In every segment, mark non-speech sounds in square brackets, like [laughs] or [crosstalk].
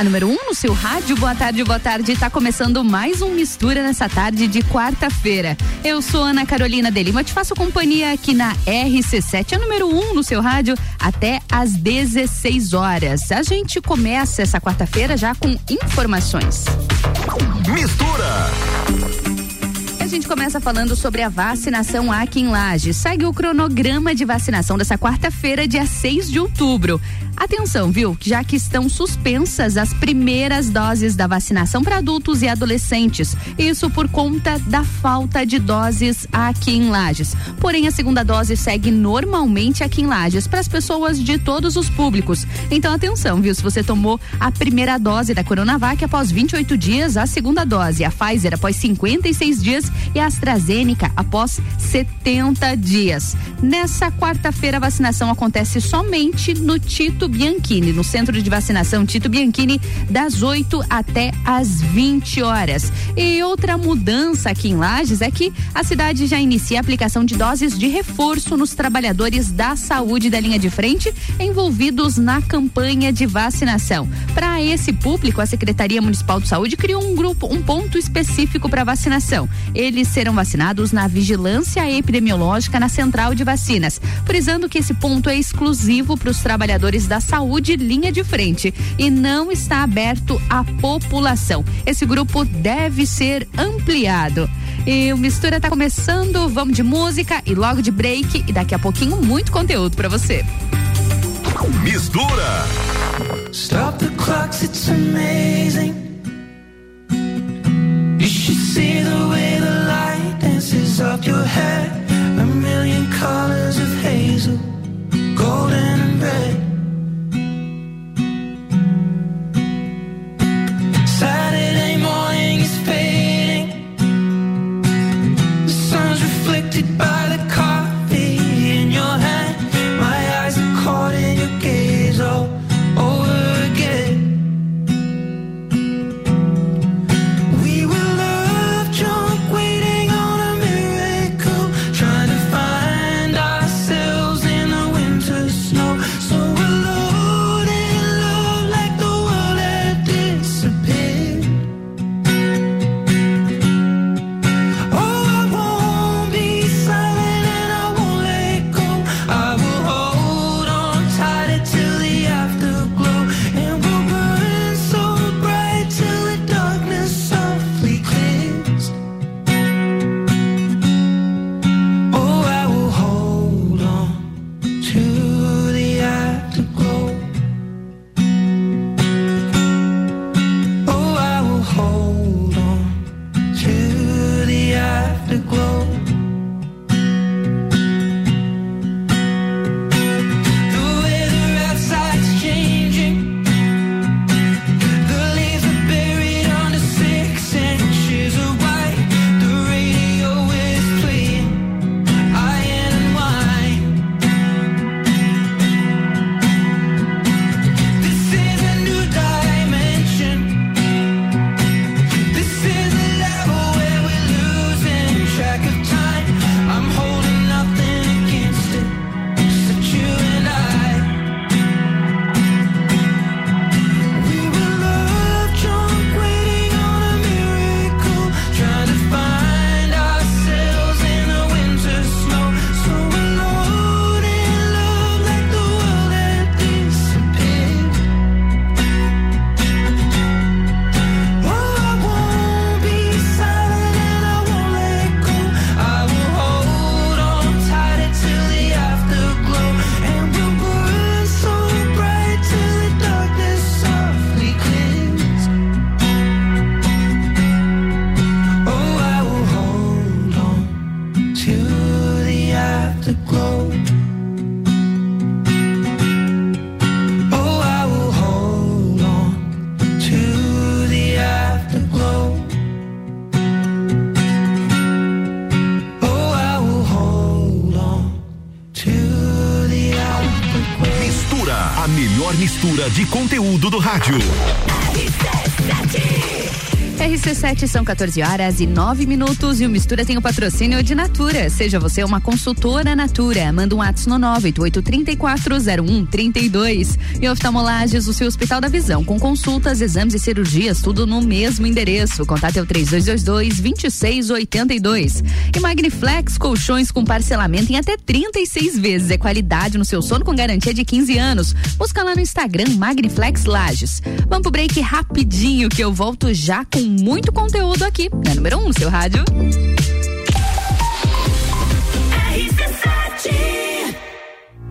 a número 1 um no seu rádio. Boa tarde, boa tarde. Tá começando mais um Mistura nessa tarde de quarta-feira. Eu sou Ana Carolina de Lima, te faço companhia aqui na RC7, a número 1 um no seu rádio, até às 16 horas. A gente começa essa quarta-feira já com informações. Mistura! Gente começa falando sobre a vacinação aqui em Lages. Segue o cronograma de vacinação dessa quarta-feira, dia 6 de outubro. Atenção, viu? Já que estão suspensas as primeiras doses da vacinação para adultos e adolescentes. Isso por conta da falta de doses aqui em Lages. Porém, a segunda dose segue normalmente aqui em Lages para as pessoas de todos os públicos. Então, atenção, viu? Se você tomou a primeira dose da Coronavac após 28 dias, a segunda dose, a Pfizer após 56 dias e AstraZeneca após 70 dias. Nessa quarta-feira, a vacinação acontece somente no Tito Bianchini, no centro de vacinação Tito Bianchini, das 8 até as 20 horas. E outra mudança aqui em Lages é que a cidade já inicia a aplicação de doses de reforço nos trabalhadores da saúde da linha de frente envolvidos na campanha de vacinação. Para esse público, a Secretaria Municipal de Saúde criou um grupo, um ponto específico para vacinação. Eles serão vacinados na vigilância epidemiológica na central de vacinas, frisando que esse ponto é exclusivo para os trabalhadores da saúde linha de frente e não está aberto à população. Esse grupo deve ser ampliado. E o Mistura está começando, vamos de música e logo de break e daqui a pouquinho muito conteúdo para você. Mistura. Stop the clocks, it's amazing. You should see the way the light dances up your head. A million colors of hazel, golden and red. Rádio. RC7 são 14 horas e 9 minutos e o Mistura tem o patrocínio de Natura. Seja você uma consultora Natura. Manda um WhatsApp no 988340132. E oftalmolages, o seu Hospital da Visão, com consultas, exames e cirurgias, tudo no mesmo endereço. Contate é o 3222-2682. E Magniflex, colchões com parcelamento em até 36 vezes. É qualidade no seu sono com garantia de 15 anos. Busca lá no Instagram Magniflex Lages. Vamos pro break rapidinho que eu volto já com muito conteúdo aqui na número 1 um seu rádio.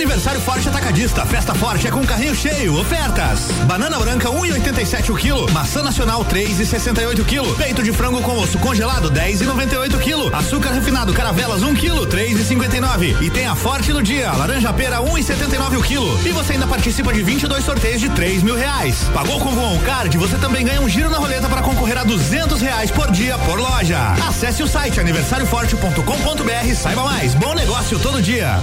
Aniversário Forte Atacadista. Festa Forte é com carrinho cheio. Ofertas. Banana branca 1,87 um o quilo. Maçã nacional 3,68 quilo. Peito de frango com osso congelado 10,98 quilo. Açúcar refinado Caravelas 1 um quilo 3,59. E tem a Forte no dia. Laranja pera 1,79 o quilo. E você ainda participa de 22 sorteios de 3 mil reais. Pagou com o Card? Você também ganha um giro na roleta para concorrer a 200 reais por dia por loja. Acesse o site aniversarioforte.com.br. Saiba mais. Bom negócio todo dia.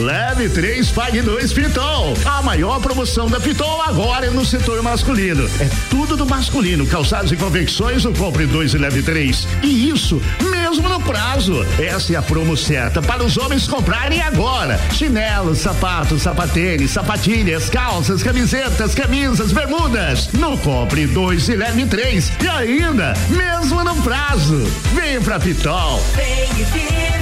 Leve 3, pague 2 Pitol. A maior promoção da Pitol agora é no setor masculino. É tudo do masculino. Calçados e confecções, o compre 2 e leve 3. E isso mesmo no prazo. Essa é a promo certa para os homens comprarem agora. Chinelos, sapatos, sapatênis, sapatilhas, calças, camisetas, camisas, bermudas. No compre 2 e leve 3. E ainda, mesmo no prazo. Vem pra Pitol. Vem e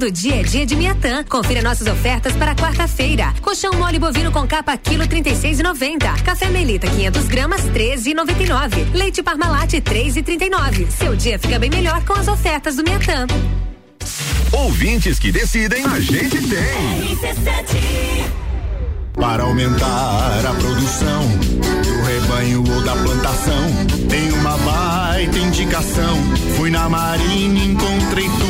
Todo dia é dia de Miatã. Confira nossas ofertas para quarta-feira. Colchão mole bovino com capa quilo 36,90. Café Melita 500 gramas 13,99. Leite Parmalat 3,39. Seu dia fica bem melhor com as ofertas do Miatã. Ouvintes que decidem, a gente tem. Para aumentar a produção do rebanho ou da plantação, tem uma baita indicação. Fui na marinha, encontrei tudo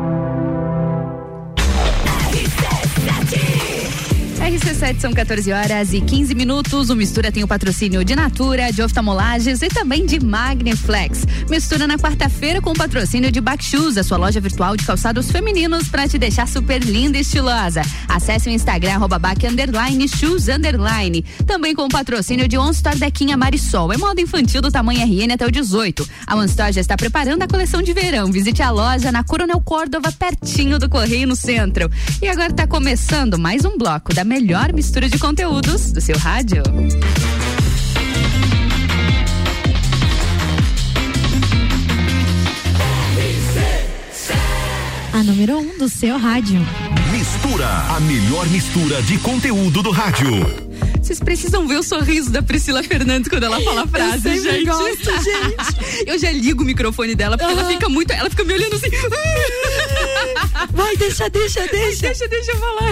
RC7 são 14 horas e 15 minutos. O Mistura tem o patrocínio de Natura, de oftalmolages e também de Magniflex. Mistura na quarta-feira com o patrocínio de Backshoes, a sua loja virtual de calçados femininos para te deixar super linda e estilosa. Acesse o Instagram arroba back, underline, shoes underline. Também com o patrocínio de On Dequinha Marisol. É moda infantil do tamanho RN até o 18. A On já está preparando a coleção de verão. Visite a loja na Coronel Córdova, pertinho do Correio no centro. E agora está começando mais um bloco da melhor mistura de conteúdos do seu rádio. A número 1 um do seu rádio. Mistura, a melhor mistura de conteúdo do rádio. Vocês precisam ver o sorriso da Priscila Fernandes quando ela fala a frase, Eu gente. gosto, [laughs] gente. Eu já ligo o microfone dela porque ela fica muito, ela fica me olhando assim. [laughs] Vai, deixa, deixa, deixa. Deixa, deixa eu falar.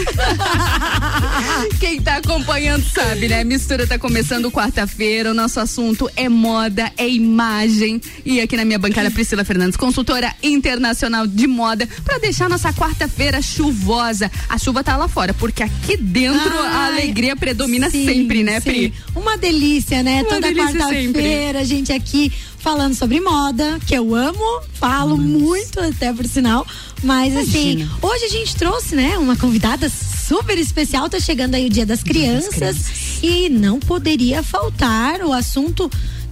[laughs] Quem tá acompanhando sabe, né? Mistura tá começando quarta-feira. O nosso assunto é moda, é imagem. E aqui na minha bancada, Priscila Fernandes, consultora internacional de moda, pra deixar nossa quarta-feira chuvosa. A chuva tá lá fora, porque aqui dentro a Ai, alegria predomina sim, sempre, né, sim. Pri? Uma delícia, né? Uma Toda quarta-feira a gente aqui falando sobre moda, que eu amo, falo muito até por sinal. Mas assim, Imagina. hoje a gente trouxe, né, uma convidada super especial, tá chegando aí o Dia das Crianças, e não poderia faltar o assunto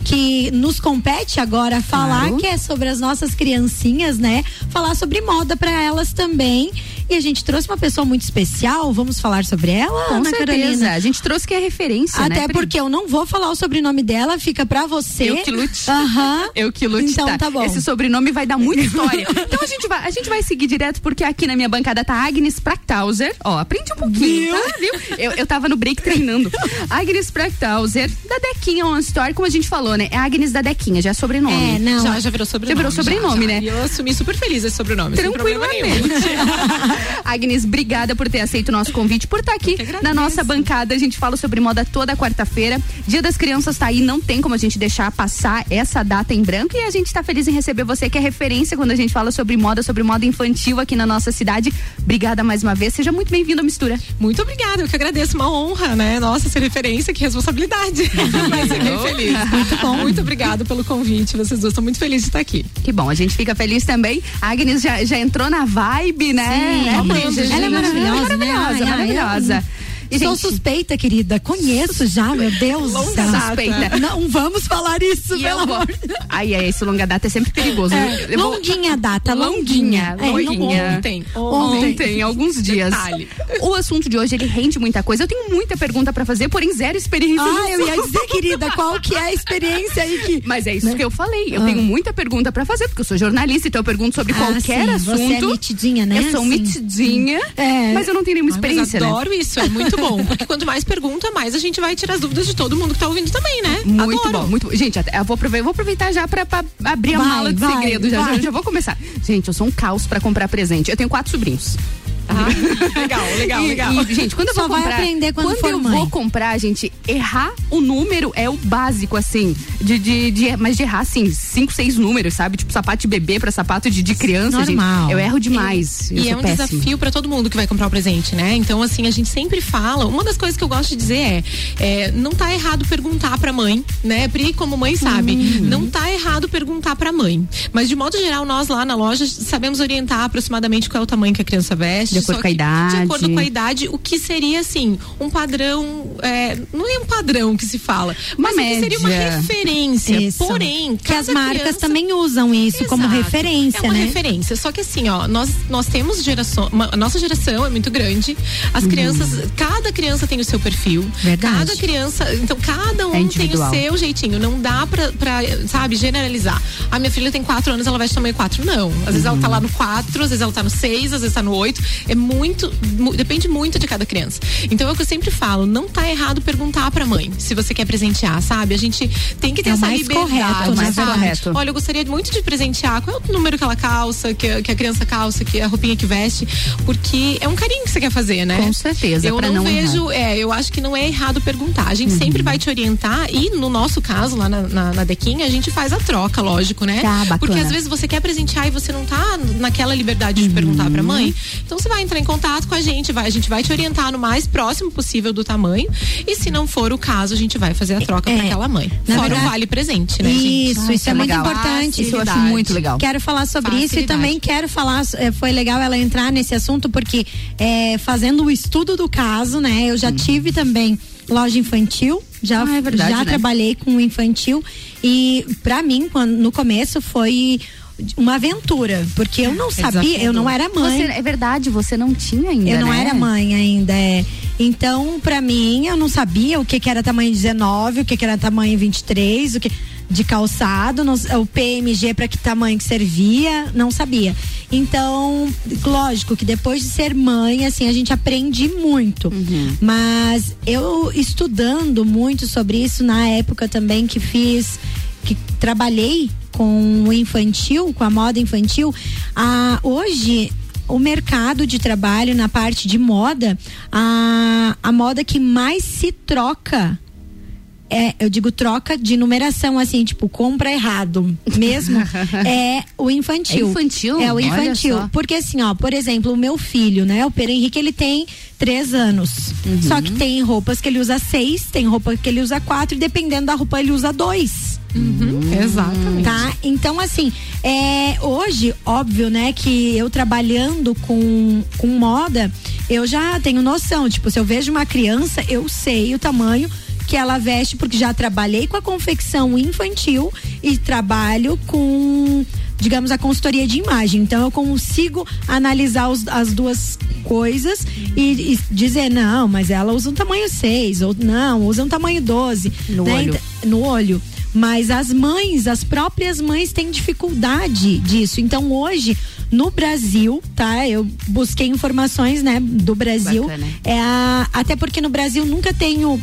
que nos compete agora falar, Claro. que é sobre as nossas criancinhas, né? Falar sobre moda para elas também. E a gente trouxe uma pessoa muito especial, vamos falar sobre ela, Com Ana certeza. Carolina? A gente trouxe que é referência, né? Até Pri? porque eu não vou falar o sobrenome dela, fica pra você. Eu que lute. Aham. [laughs] Eu que lute, Então tá bom. Esse sobrenome vai dar muita [laughs] história. então a gente, vai, a gente vai seguir direto, porque aqui na minha bancada tá Agnes Practauser. Ó, aprende um pouquinho, tá? Viu? Eu, eu tava no break treinando. [laughs] Agnes Practauser, da Dequinha On Store, como a gente falou, né? É Agnes da Dequinha, já é sobrenome. É, não. Já, já virou sobrenome. Já virou sobrenome, já, né? já. E eu assumi super feliz esse sobrenome. nenhum. [laughs] Agnes, obrigada por ter aceito o nosso convite, por estar aqui na nossa bancada. A gente fala sobre moda toda quarta-feira. Dia das Crianças tá aí, não tem como a gente deixar passar essa data em branco. E a gente tá feliz em receber você, que é referência quando a gente fala sobre moda, sobre moda infantil aqui na nossa cidade. Obrigada mais uma vez. Seja muito bem-vindo à mistura. Muito obrigada, eu que agradeço, uma honra, né? Nossa, ser referência, que responsabilidade. [laughs] Mas eu bem feliz. Muito bom. Muito obrigada pelo convite, vocês duas, estou muito feliz de estar aqui. Que bom, a gente fica feliz também. A Agnes já, já entrou na vibe, né? Sim, É, amando, gente. ela é maravilhosa, né? Maravilhosa, maravilhosa. Eu Sou suspeita, querida. Conheço já, meu Deus. Longa data. Suspeita. Não vamos falar isso, E pelo amor. Ai, ai, esse longa data é sempre perigoso. É, vou- longuinha a data, Longuinha, longuinha. É, longuinha. Ontem, Ontem, ontem. alguns dias. Detalhe. O assunto de hoje, ele rende muita coisa. Eu tenho muita pergunta pra fazer, porém zero experiência. Ah, eu ia dizer, querida, qual que é a experiência aí que. Mas é isso Né? que eu falei. Eu Ah. tenho muita pergunta pra fazer, porque eu sou jornalista, então eu pergunto sobre Ah, qualquer sim, assunto. você é mitidinha, né? Eu sou Sim. mitidinha, É. mas eu não tenho nenhuma experiência, mas né? adoro isso, é muito bom. Porque quanto mais pergunta, mais a gente vai tirar as dúvidas de todo mundo que tá ouvindo também, né? Muito Adoro. bom, muito bom. Gente, eu vou aproveitar, eu vou aproveitar já pra, pra abrir a Vai, mala de vai, segredo. Já, vai. já, já vou começar. Gente, eu sou um caos pra comprar presente. Eu tenho quatro sobrinhos. [laughs] Legal, legal, E- legal. e, gente, quando eu Só vou vai comprar, aprender quando for eu mãe. vou comprar, gente, errar o número é o básico, assim, de, de, de- mas de errar, assim, cinco, seis números, sabe? Tipo, sapato de bebê pra sapato de, de criança, Normal. gente. Eu erro demais. Eu E sou é um péssima. desafio para todo mundo que vai comprar o presente, né? Então, assim, a gente sempre fala. Uma das coisas que eu gosto de dizer é: é, não tá errado perguntar pra mãe, né? Pri, como mãe, sabe? Uhum. Não tá errado perguntar pra mãe. Mas, de modo geral, nós lá na loja sabemos orientar aproximadamente qual é o tamanho que a criança veste, De acordo com a idade. De acordo com a idade, o que seria assim, um padrão, é, não é um padrão que se fala, Uma mas que seria uma média. referência. Isso. Porém, Que as marcas criança- também usam isso como Exato. referência, é uma né? referência. Só que assim, ó, nós, nós temos geração, uma- a nossa geração é muito grande. As crianças, cada criança tem o seu perfil. Verdade. Cada criança, então cada um É tem o seu jeitinho. Não dá pra, pra, sabe, generalizar. A minha filha tem quatro anos, ela veste tamanho quatro. Não. Às vezes ela tá lá no quatro, às vezes ela tá no seis, às vezes tá no oito. É muito, mu- depende muito de cada criança. Então é o que eu sempre falo, não tá errado perguntar pra mãe se você quer presentear, sabe? A gente tem que ter É essa mais liberdade, correto, mais sabe? correto. Olha, eu gostaria muito de presentear. Qual é o número que ela calça, que, a- que a criança calça, que a roupinha que veste? Porque é um carinho que você quer fazer, né? Com certeza, Eu não, não vejo, é, eu acho que não é errado perguntar. A gente sempre vai te orientar e no nosso caso, lá na, na, na Dequinha, a gente faz a troca, lógico, né? Bacana. Porque às vezes você quer presentear e você não tá naquela liberdade de perguntar pra mãe. Então você vai entrar em contato com a gente, vai, a gente vai te orientar no mais próximo possível do tamanho. E se não for o caso, a gente vai fazer a troca É, pra aquela mãe. na Fora verdade- o vale presente, né, gente? Isso, Ah, isso é, muito legal. importante. Isso eu acho Facilidade. muito legal. Quero falar sobre isso e Facilidade. também quero falar, eh, foi legal ela entrar nesse assunto porque eh, fazendo o estudo do caso, né? Eu já tive também loja infantil, já, Ah, é verdade, já né? trabalhei com infantil e pra mim, quando, no começo foi uma aventura, porque eu não sabia, eu não era mãe. Você, é verdade, você não tinha ainda. Eu não né? era mãe ainda, é. Então, pra mim, eu não sabia o que, que era tamanho 19, o que, que era tamanho 23, o que de calçado, não- o PMG para que tamanho que servia, não sabia. Então, lógico que depois de ser mãe, assim, a gente aprende muito. Mas eu estudando muito sobre isso na época também que fiz, que trabalhei com o infantil, com a moda infantil, a, hoje o mercado de trabalho na parte de moda, a, a moda que mais se troca é, eu digo troca de numeração, assim, tipo, compra errado mesmo, [laughs] é o infantil. É infantil? É o infantil. Porque assim, ó, por exemplo, o meu filho, né? O Pedro Henrique, ele tem três anos. Uhum. Só que tem roupas que ele usa seis, tem roupa que ele usa quatro, e dependendo da roupa, ele usa dois. Uhum, Exatamente. Tá? Então, assim, é, hoje, óbvio, né, que eu trabalhando com, com moda, eu já tenho noção. Tipo, se eu vejo uma criança, eu sei o tamanho que ela veste, porque já trabalhei com a confecção infantil e trabalho com, digamos, a consultoria de imagem. Então eu consigo analisar os- as duas coisas e, e dizer, não, mas ela usa um tamanho 6, ou não, usa um tamanho 12. No né? olho. No olho. Mas as mães, as próprias mães têm dificuldade disso. Então hoje, no Brasil, tá? Eu busquei informações, né, do Brasil. Bacana. É a, até porque no Brasil nunca tenho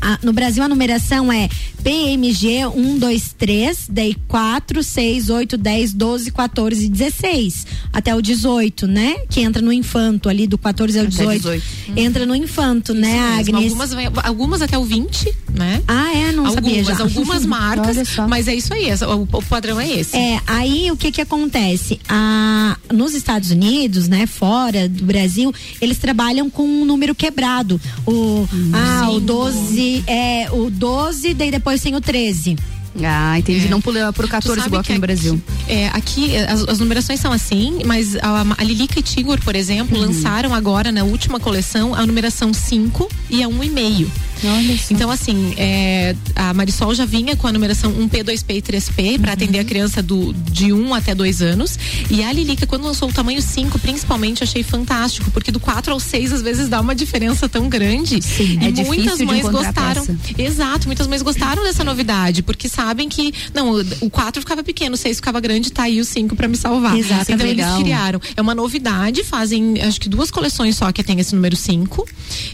a- no Brasil a numeração é PMG 1, 2, 3, daí 4, 6, 8, 10, 12, 14 e 16. Até o 18, né? Que entra no infanto ali, do 14 ao Até 18. 18. Entra no infanto, né, Isso mesmo. Agnes? Algumas, algumas até o 20, né? Ah, é? Não sabia algumas, já. algumas [laughs] marcas, mas é isso aí, essa- o, o padrão é esse. É, aí o que que acontece? Ah, nos Estados Unidos, né, fora do Brasil, eles trabalham com um número quebrado. O, ah, o 12, é, o 12, daí depois tem o 13. Ah, entendi. Não pula pro Tu 14 sabe igual aqui no Brasil. É, aqui é, as, as numerações são assim, mas a, a Lilica e Tigor, por exemplo, Uhum. lançaram agora na última coleção a numeração 5 e a 1,5. Olha só. Então, assim, é, a Marisol já vinha com a numeração 1P, 2P e 3P Uhum. para atender a criança do, de 1 até 2 anos. E a Lilica, quando lançou o tamanho 5, principalmente, achei fantástico, porque do 4 ao 6, às vezes, dá uma diferença tão grande. Sim, e é muitas mães gostaram. Exato, muitas mães gostaram dessa novidade, porque sabem que, não, o- o 4 ficava pequeno, o 6 ficava grande, tá aí o 5 para me salvar. Exato, então legal. eles criaram. É uma novidade, fazem acho que duas coleções só que tem esse número 5.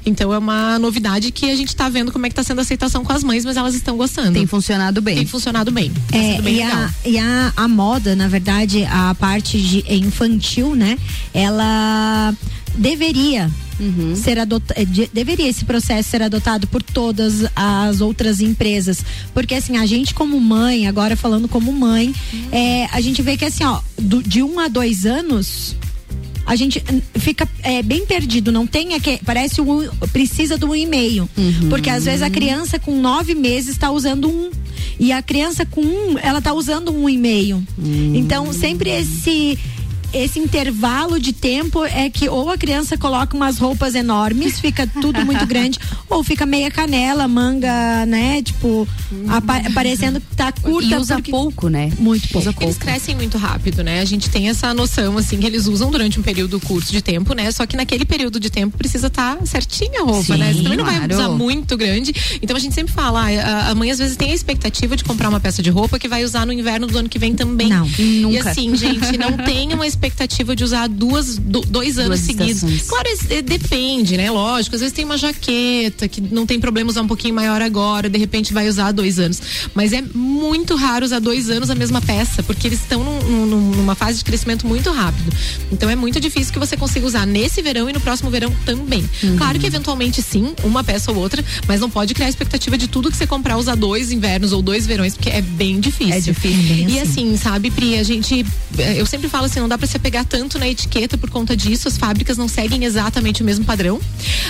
Então é uma novidade que a gente tá vendo como é que tá sendo a aceitação com as mães, mas elas estão gostando. Tem funcionado bem. Tem funcionado bem. Tá É, bem e, legal. a, e a, a moda, na verdade, a parte de infantil, né? Ela deveria Uhum. ser adotado, deveria esse processo ser adotado por todas as outras empresas, porque assim a gente como mãe, agora falando como mãe, é, a gente vê que assim ó, do- de um a dois anos a gente hum, fica é, bem perdido, não tem aqui, parece um, precisa do um e-mail, porque às vezes a criança com nove meses está usando um. E a criança com um, ela tá usando um e-mail. Então sempre esse esse intervalo de tempo é que ou a criança coloca umas roupas enormes, fica tudo muito [laughs] grande, ou fica meia canela, manga, né? Tipo, apa parecendo que tá curta. E usa porque- pouco, né? Muito pouco. Eles crescem muito rápido, né? A gente tem essa noção, assim, que eles usam durante um período curto de tempo, né? Só que naquele período de tempo precisa estar certinha a roupa, Sim, né? Você também não vai claro. usar muito grande. Então a gente sempre fala, a, a mãe às vezes tem a expectativa de comprar uma peça de roupa que vai usar no inverno do ano que vem também. Não, E nunca. assim, gente, não tem uma expectativa de usar duas, do- dois anos Duas seguidos. estações. Claro, eh, depende, né? Lógico, às vezes tem uma jaqueta que não tem problema usar um pouquinho maior agora, de repente vai usar dois anos. Mas é muito raro usar dois anos a mesma peça, porque eles estão num- num- numa fase de crescimento muito rápido. Então é muito difícil que você consiga usar nesse verão e no próximo verão também. Uhum. Claro que eventualmente sim, uma peça ou outra, mas não pode criar expectativa de tudo que você comprar usar dois invernos ou dois verões, porque é bem difícil. É difícil. E assim, sabe, Pri, a gente. eh, Eu sempre falo assim, não dá pra se apegar tanto na etiqueta por conta disso. As fábricas não seguem exatamente o mesmo padrão.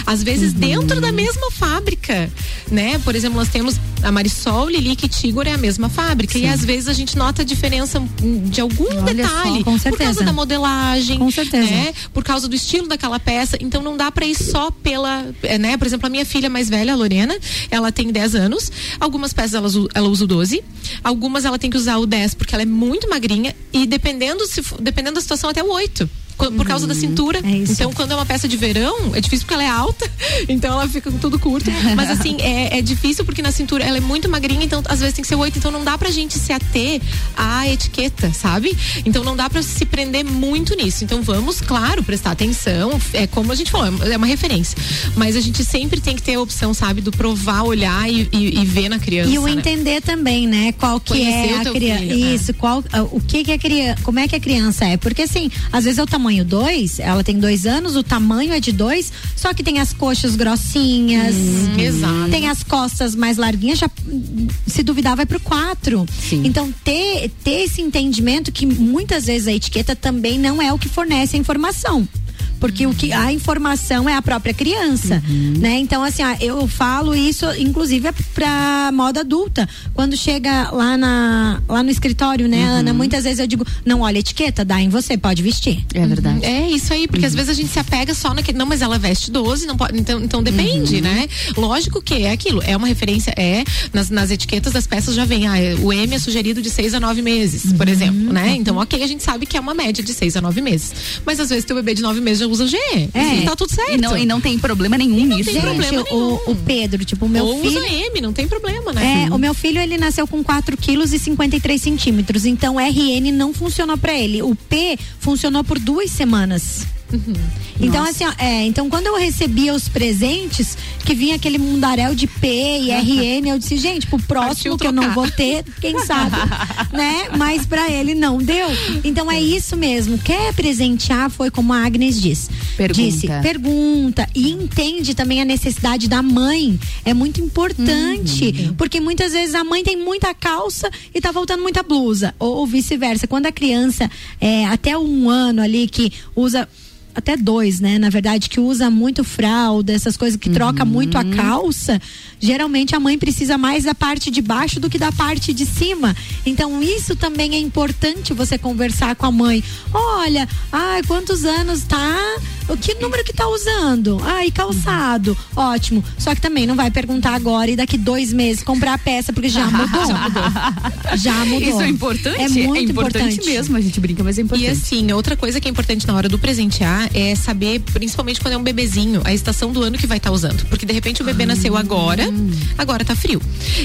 Às vezes, Uhum. dentro da mesma fábrica, né? Por exemplo, nós temos a Marisol, Lilique e Tigor é a mesma fábrica. E às vezes a gente nota a diferença de algum Olha detalhe. só, com Por causa da modelagem. Com certeza. Né? Por causa do estilo daquela peça. Então não dá pra ir só pela. eh, né? Por exemplo, a minha filha mais velha, a Lorena, ela tem 10 anos. Algumas peças ela, usa- ela usa o 12. Algumas ela tem que usar o 10 porque ela é muito magrinha. E dependendo, se, dependendo da situação, até o 8. Por causa da cintura. então, quando é uma peça de verão, é difícil porque ela é alta, [laughs] então ela fica com tudo curto. Mas assim, é, é difícil porque na cintura ela é muito magrinha, então às vezes tem que ser oito. Então não dá pra gente se ater à etiqueta, sabe? Então não dá pra se prender muito nisso. Então vamos, claro, prestar atenção. É como a gente falou, é uma referência. Mas a gente sempre tem que ter a opção, sabe, do provar, olhar e, e- e ver na criança. E o né? entender também, né? Qual que Conhecer o é a criança. filho, é. Isso, qual, ah, o que que a criança, como é que a criança é? Porque assim, às vezes é o tamanho 2, ela tem dois anos, o tamanho é de dois, só que tem as coxas grossinhas. Hum, exato. Tem as costas mais larguinhas, já se duvidar vai pro 4. Então ter, ter esse entendimento que muitas vezes a etiqueta também não é o que fornece a informação. Porque o que a informação é a própria criança, né? Então assim, ah, eu falo isso inclusive pra moda adulta. Quando chega lá na lá no escritório, né, Ana, muitas vezes eu digo, não olha a etiqueta, dá em você, pode vestir. É verdade. É isso aí, porque às vezes a gente se apega só naquele. Não, mas ela veste 12, não pode. Então, então depende, né? Lógico que é aquilo. É uma referência, é. Nas, nas etiquetas das peças já vem. Ah, o M é sugerido de 6 a 9 meses, por exemplo, né? Então, ok, a gente sabe que é uma média de 6 a 9 meses. Mas às vezes teu bebê de 9 meses já usa o G. É. Tá tudo certo. E não, e não tem problema nenhum nisso. tem né? problema o, o Pedro, tipo, o meu Ou filho. usa M, não tem problema, né? É, o meu filho ele nasceu com 4 quilos e 53 centímetros, então RN não funcionou pra ele. O P funcionou por duas semanas. Então, Nossa. assim, ó, é, então quando eu recebia os presentes, que vinha aquele mundaréu de P e RN, eu disse, gente, pro próximo que eu não vou ter, quem sabe, [laughs] né? Mas pra ele não deu. Então é isso mesmo. Quer presentear, foi como a Agnes diz. Pergunta. Disse, pergunta e entende também a necessidade da mãe. É muito importante, porque muitas vezes a mãe tem muita calça e tá faltando muita blusa, ou, ou vice-versa. Quando a criança é até um ano ali que usa até dois, né? Na verdade, que usa muito fralda, essas coisas que troca muito a calça. Geralmente a mãe precisa mais da parte de baixo do que da parte de cima. Então, isso também é importante você conversar com a mãe. Olha, ai, quantos anos tá? O que número que tá usando? Ai, calçado. Ótimo. Só que também não vai perguntar agora e daqui dois meses comprar a peça, porque já [laughs] mudou. Já mudou. Já mudou. Isso é importante? É muito importante, importante. mesmo. A gente brinca, mas é importante. E assim, outra coisa que é importante na hora do presentear é saber, principalmente quando é um bebezinho, a estação do ano que vai estar usando. Porque de repente o bebê nasceu agora, agora tá frio.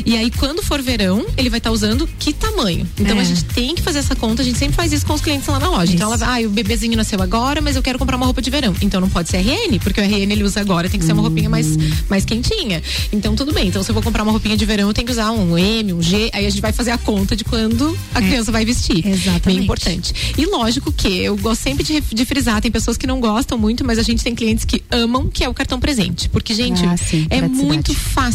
E aí, quando for verão, ele vai estar usando que tamanho? Então É. a gente tem que fazer essa conta, a gente sempre faz isso com os clientes lá na loja. Então ela ah, o bebezinho nasceu agora, mas eu quero comprar uma roupa de verão. Então não pode ser RN, porque o RN ele usa agora, tem que ser uma roupinha mais, mais quentinha. Então tudo bem. Então se eu vou comprar uma roupinha de verão, eu tenho que usar um M, um G, aí a gente vai fazer a conta de quando a criança vai vestir. Exatamente. Bem importante. E lógico que eu gosto sempre de, de frisar, tem pessoas que não gostam muito, mas a gente tem clientes que amam, que é o cartão presente. Porque, gente, Ah, sim, é muito fácil.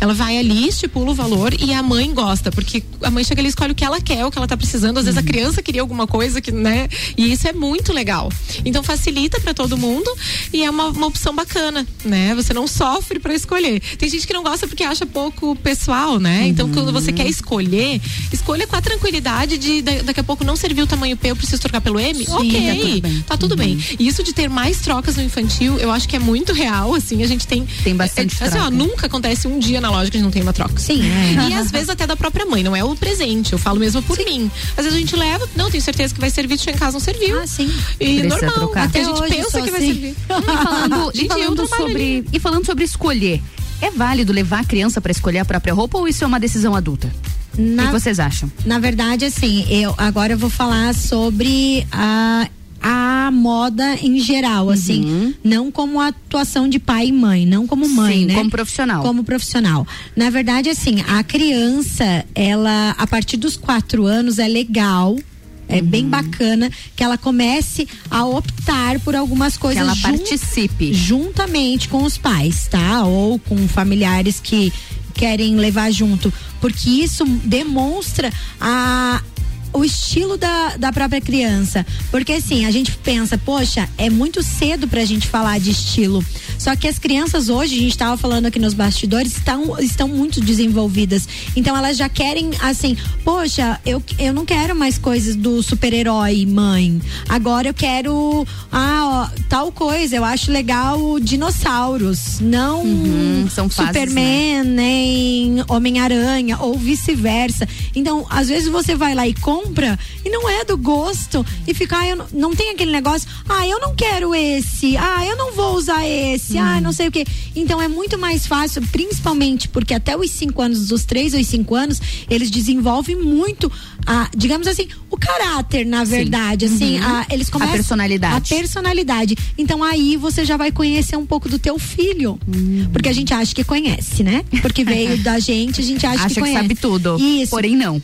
Ela vai ali, estipula o valor e a mãe gosta, porque a mãe chega ali e escolhe o que ela quer, o que ela tá precisando. Às vezes a criança queria alguma coisa que, né? E isso é muito legal. Então facilita para todo mundo e é uma, uma opção bacana, né? Você não sofre para escolher. Tem gente que não gosta porque acha pouco pessoal, né? Então, quando você quer escolher, escolha com a tranquilidade de da- daqui a pouco não servir o tamanho P, eu preciso trocar pelo M. Sim, ok, tá tudo bem. tá tudo bem. E isso de ter mais trocas no infantil, eu acho que é muito real, assim, a gente tem. Tem bastante é, assim, ó, nunca acontece um dia na loja que a gente não tem uma troca. Sim. E às vezes até da própria mãe, não é o presente, eu falo mesmo por mim. Às vezes a gente leva, não, tenho certeza que vai servir, chegou em casa não serviu. Ah, sim. E Precisa normal, trocar. até a gente pensa que vai assim. servir. E falando, [laughs] e Gente, eu falando sobre e falando sobre escolher, é válido levar a criança para escolher a própria roupa ou isso é uma decisão adulta? O Na- que vocês acham? Na verdade, assim, eu agora eu vou falar sobre a a moda em geral, assim, não como atuação de pai e mãe, não como mãe, Sim, né? como profissional. Como profissional. Na verdade, assim, a criança, ela, a partir dos quatro anos, é legal. É Uhum. bem bacana que ela comece a optar por algumas coisas ela jun- participe. juntamente com os pais, tá? Ou com familiares que querem levar junto, porque isso demonstra a o estilo da, da própria criança. Porque assim, a gente pensa, poxa, é muito cedo pra gente falar de estilo. Só que as crianças hoje, a gente estava falando aqui nos bastidores, estão, estão muito desenvolvidas. Então elas já querem, assim, poxa, eu, eu não quero mais coisas do super-herói, mãe. Agora eu quero, ah, ó, tal coisa. Eu acho legal dinossauros. Não Uhum, são fases, Superman, nem Homem-Aranha, ou vice-versa. Então, às vezes você vai lá e compra e não é do gosto e fica, ah, eu não, não tem aquele negócio, ah, eu não quero esse, ah, eu não vou usar esse, ah, não sei o que. Então é muito mais fácil, principalmente porque até os cinco anos, dos três ou cinco anos, eles desenvolvem muito, a, digamos assim, o caráter, na verdade, assim, Uhum. a- eles A começam personalidade. a personalidade. Então aí você já vai conhecer um pouco do teu filho. Porque a gente acha que conhece, né? Porque veio [laughs] da gente, a gente acha, Acha que que conhece. sabe tudo. Isso. Porém, não.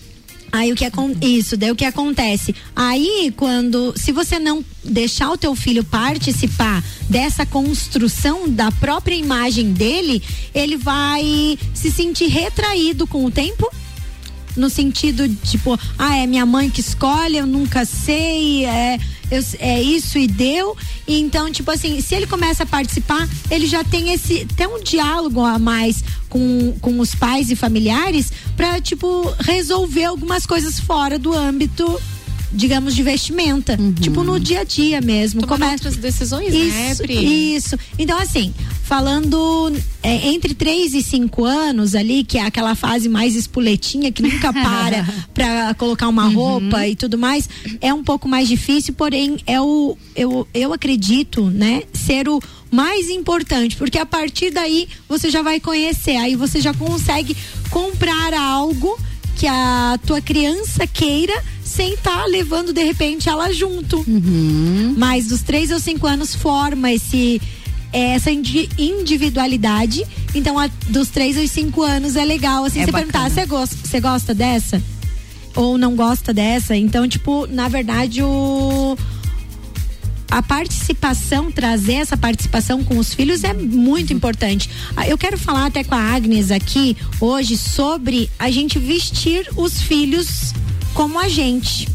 Aí o que acon- isso, daí o que acontece? Aí quando se você não deixar o teu filho participar dessa construção da própria imagem dele, ele vai se sentir retraído com o tempo. No sentido, tipo, ah, é minha mãe que escolhe, eu nunca sei, é, eu- é isso e deu. E então, tipo assim, se ele começa a participar, ele já tem esse, tem um diálogo a mais com, com os pais e familiares pra, tipo, resolver algumas coisas fora do âmbito, digamos, de vestimenta. Tipo, no dia a dia mesmo. Tomar Come- outras decisões, né, isso, Pri? isso. Então, assim, falando é, entre 3 e 5 anos ali, que é aquela fase mais espuletinha, que nunca [laughs] para pra colocar uma roupa e tudo mais, é um pouco mais difícil, porém, é o, eu, eu acredito, né, ser o mais importante, porque a partir daí você já vai conhecer, aí você já consegue comprar algo que a tua criança queira sem estar levando de repente ela junto. Mas dos três aos cinco anos forma esse essa indi- individualidade. Então, a- dos três aos cinco anos é legal. Assim, É você perguntar, você gosta, você gosta dessa? Ou não gosta dessa? Então, tipo, na verdade, o a participação, trazer essa participação com os filhos é muito importante. Ah, Eu quero falar até com a Agnes aqui hoje sobre a gente vestir os filhos como a gente.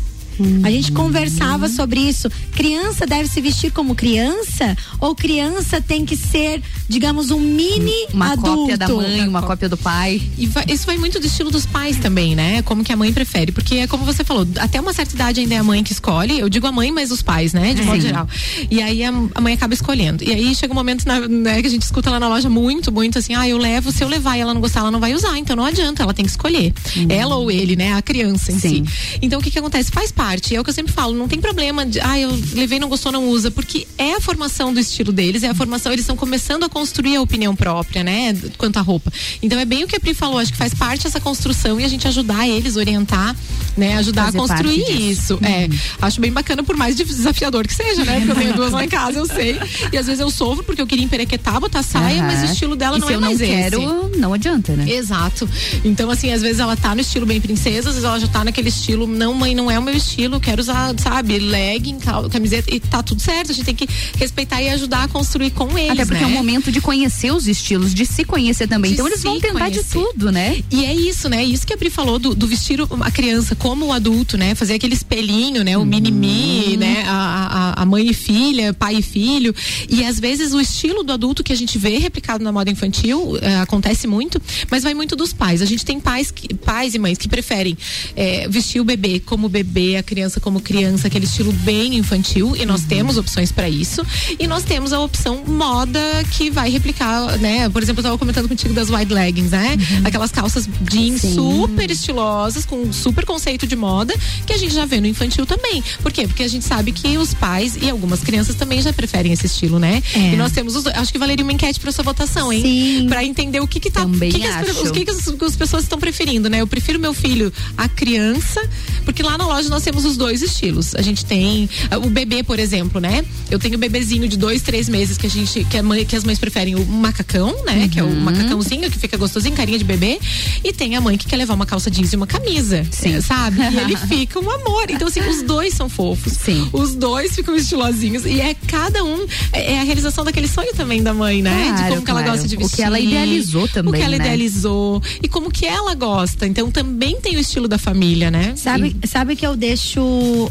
A gente conversava sobre isso. Criança deve se vestir como criança ou criança tem que ser, digamos, um mini Uma adulto? cópia da mãe, uma cópia do pai. E vai- isso vai muito do estilo dos pais também, né? Como que a mãe prefere. Porque é como você falou, até uma certa idade ainda é a mãe que escolhe. Eu digo a mãe, mas os pais, né? De modo Sim. geral. E aí a, a mãe acaba escolhendo. E aí chega um momento na- né, que a gente escuta lá na loja muito, muito assim, ah, eu levo, se eu levar e ela não gostar, ela não vai usar. Então não adianta, ela tem que escolher. Ela ou ele, né? A criança em Sim. si. Então o que que acontece? Faz parte. É o que eu sempre falo, não tem problema de, ah, eu levei, não gostou, não usa. Porque é a formação do estilo deles, é a formação, eles estão começando a construir a opinião própria, né? Quanto à roupa. Então é bem o que a Pri falou, acho que faz parte essa construção e a gente ajudar eles, orientar, né? Ajudar Fazer a construir parte isso. É, acho bem bacana, por mais desafiador que seja, né? Porque eu tenho duas lá em casa, eu sei. E às vezes eu sofro porque eu queria emperequetar, botar saia, mas o estilo dela E não se é eu não mais quero, esse. não adianta, né? Exato. Então, assim, às vezes ela tá no estilo bem princesa, às vezes ela já tá naquele estilo, não, mãe, não é o meu estilo. Estilo, quero usar, sabe, legging, camiseta e tá tudo certo. A gente tem que respeitar e ajudar a construir com eles. Até porque né? é um momento de conhecer os estilos, de se conhecer também. De então eles vão tentar de conhecer. tudo, né? E é isso, né? Isso que a Bri falou do, do vestir a criança como o adulto, né? Fazer aquele espelhinho, né? O mini-me, Uhum. né? A, a, a mãe e filha, pai e filho. E às vezes o estilo do adulto que a gente vê replicado na moda infantil eh, acontece muito, mas vai muito dos pais. A gente tem pais, que, pais e mães que preferem eh, vestir o bebê como bebê, a criança como criança, aquele estilo bem infantil. E Uhum. nós temos opções para isso. E nós temos a opção moda que vai replicar, né? Por exemplo, eu tava comentando contigo das wide leggings, né? Aquelas calças jeans Sim. super estilosas, com super conceito de moda, que a gente já vê no infantil também. Por quê? Porque a gente sabe que os pais e algumas crianças também já preferem esse estilo, né? É. E nós temos os, acho que valeria uma enquete para sua votação, hein? Sim. Pra entender o que que tá, o Também que que as, acho. os que que as, as pessoas estão preferindo, né? Eu prefiro meu filho a criança, porque lá na loja nós temos os dois estilos. A gente tem ah, o bebê, por exemplo, né? Eu tenho o bebezinho de dois, três meses que a gente, que, a mãe- que as mães preferem o macacão, né? Que é o Uhum. macacãozinho que fica gostosinho, carinha de bebê. E tem a mãe que quer levar uma calça jeans e uma camisa, eh, sabe? E ele [laughs] fica um amor. Então, assim, os dois são fofos. Sim. Os dois ficam estilosinhos. E é cada um, é é a realização daquele sonho também da mãe, né? de Claro, como que ela claro. gosta de O vestir. que ela idealizou O também, que ela né? idealizou. E como que ela gosta. Então, também tem o estilo da família, né? Sabe, sabe que eu deixo,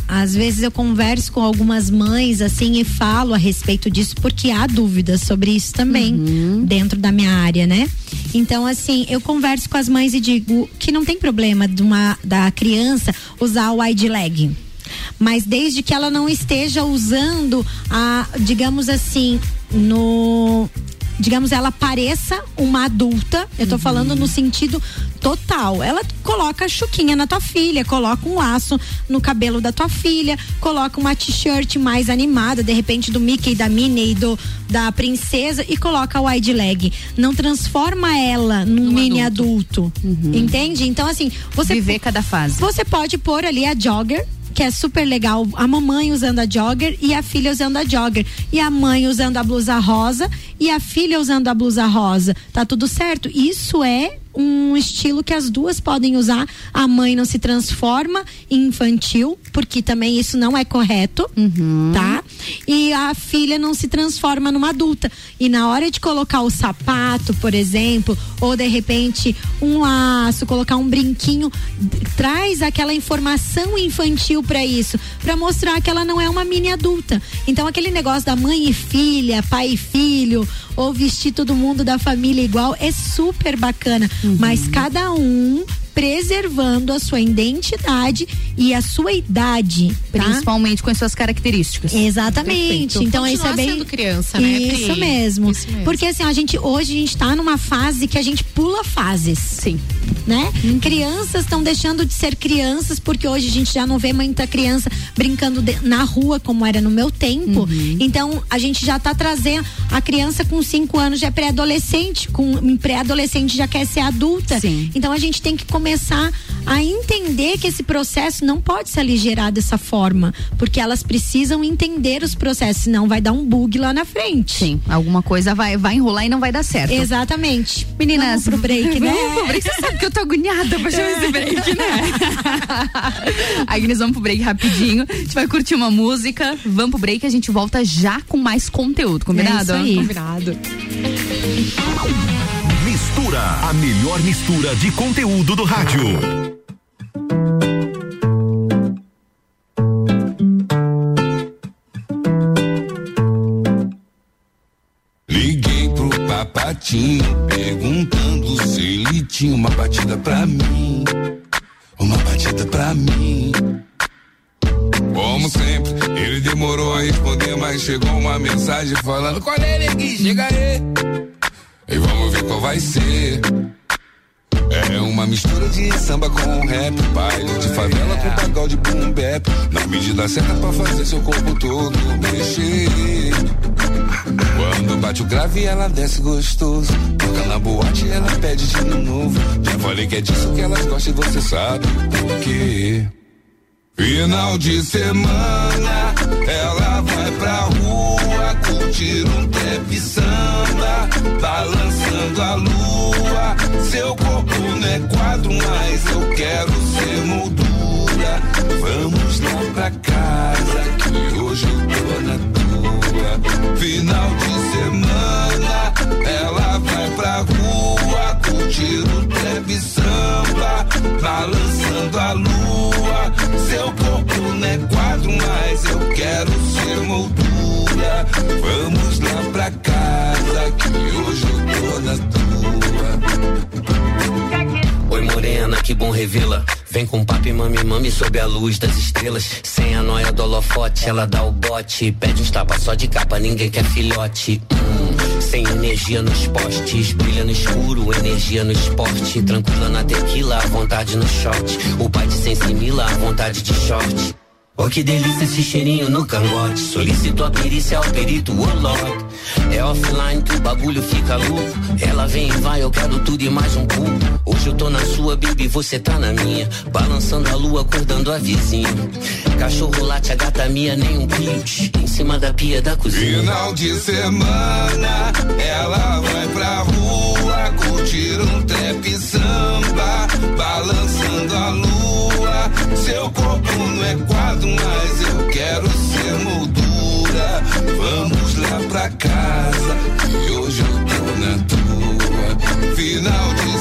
às vezes eu converso com algumas mães assim e falo a respeito disso porque há dúvidas sobre isso também Uhum. dentro da minha área, né? Então assim, eu converso com as mães e digo que não tem problema de uma da criança usar o wide leg. Mas desde que ela não esteja usando a, digamos assim, no digamos, ela pareça uma adulta, eu tô falando no sentido total. Ela coloca a chuquinha na tua filha, coloca um laço no cabelo da tua filha, coloca uma t-shirt mais animada, de repente do Mickey, da Minnie, do da princesa e coloca o wide leg. Não transforma ela num mini adulto. Entende? Então assim, você Viver cada fase. Você pode pôr ali a jogger que é super legal, a mamãe usando a jogger e a filha usando a jogger. E a mãe usando a blusa rosa e a filha usando a blusa rosa. Tá tudo certo? Isso é um estilo que as duas podem usar. A mãe não se transforma em infantil, porque também isso não é correto, tá? E a filha não se transforma numa adulta. E na hora de colocar o sapato, por exemplo, ou de repente um laço, colocar um brinquinho, traz aquela informação infantil para isso, para mostrar que ela não é uma mini adulta. Então aquele negócio da mãe e filha, pai e filho, ou vestir todo mundo da família igual é super bacana, mas cada um preservando a sua identidade e a sua idade, tá? Principalmente com as suas características. Exatamente. Perfeito. Então isso é Continuar bem sendo criança, né, Pri? Isso mesmo. Isso mesmo. Porque assim, a gente hoje a gente tá numa fase que a gente pula fases. Sim. Né? Crianças estão deixando de ser crianças porque hoje a gente já não vê muita criança brincando de- na rua como era no meu tempo. Uhum. Então a gente já tá trazendo a criança com cinco anos já é pré-adolescente, com pré-adolescente já quer ser adulta. Sim. Então a gente tem que começar a entender que esse processo não pode se aligerar dessa forma, porque elas precisam entender os processos, senão vai dar um bug lá na frente. Sim, alguma coisa vai, vai enrolar e não vai dar certo. Exatamente. Meninas, Vamos pro break, né? Vamos pro break. Você sabe que eu tô agoniada pra chamar esse break, né? [laughs] Agnes, vamos pro break rapidinho. A gente vai curtir uma música. Vamos pro break e a gente volta já com mais conteúdo, combinado? É isso aí. Combinado. Mistura, a melhor mistura de conteúdo do rádio. Liguei pro papatinho perguntando se ele tinha uma batida pra mim. Uma batida pra mim. Como sempre, ele demorou a responder, mas chegou uma mensagem falando: Qual é, neguinho? Chega aí. E vamos ver qual vai ser. É uma mistura de samba com rap, baile de favela com pagode boom bap. Na medida certa pra fazer seu corpo todo mexer. Quando bate o grave, ela desce gostoso. Toca na boate, ela pede de novo. Já falei que é disso que elas gostam e você sabe por quê. Final de semana, ela vai pra rua curtir um trap samba, balançando a lua. Seu corpo não é quadro, mas eu quero ser moldura. Vamos lá pra casa que hoje eu tô na tua. Final de semana, ela vai pra rua curtir o trap samba, balançando a lua. Seu corpo não é quadro, mas eu quero ser moldura. Vamos lá pra casa que hoje eu tô na tua. Oi morena, que bom revê-la. Vem com papo e mami, mami sob a luz das estrelas. Sem a noia do holofote, ela dá o bote. Pede uns tapas só de capa, ninguém quer filhote. Hum, sem energia nos postes, brilha no escuro, energia no esporte. Tranquila na tequila, vontade no short. O pai de sem simila, vontade de short. Oh, que delícia esse cheirinho no cangote. Solicito a perícia ao perito Warlock. É offline que o bagulho fica louco. Ela vem e vai, eu quero tudo e mais um pouco. Hoje eu tô na sua, baby, você tá na minha. Balançando a lua, acordando a vizinha. Cachorro late, a gata minha, nem um pinte. Em cima da pia da cozinha. Final de semana, ela vai pra rua curtir um trap samba, balançando a lua. Seu corpo não é quadro, mas eu quero ser moldura. Vamos lá pra casa, que hoje eu tô na tua. Final de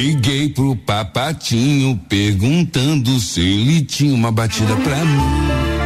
Liguei pro papatinho perguntando se ele tinha uma batida pra mim.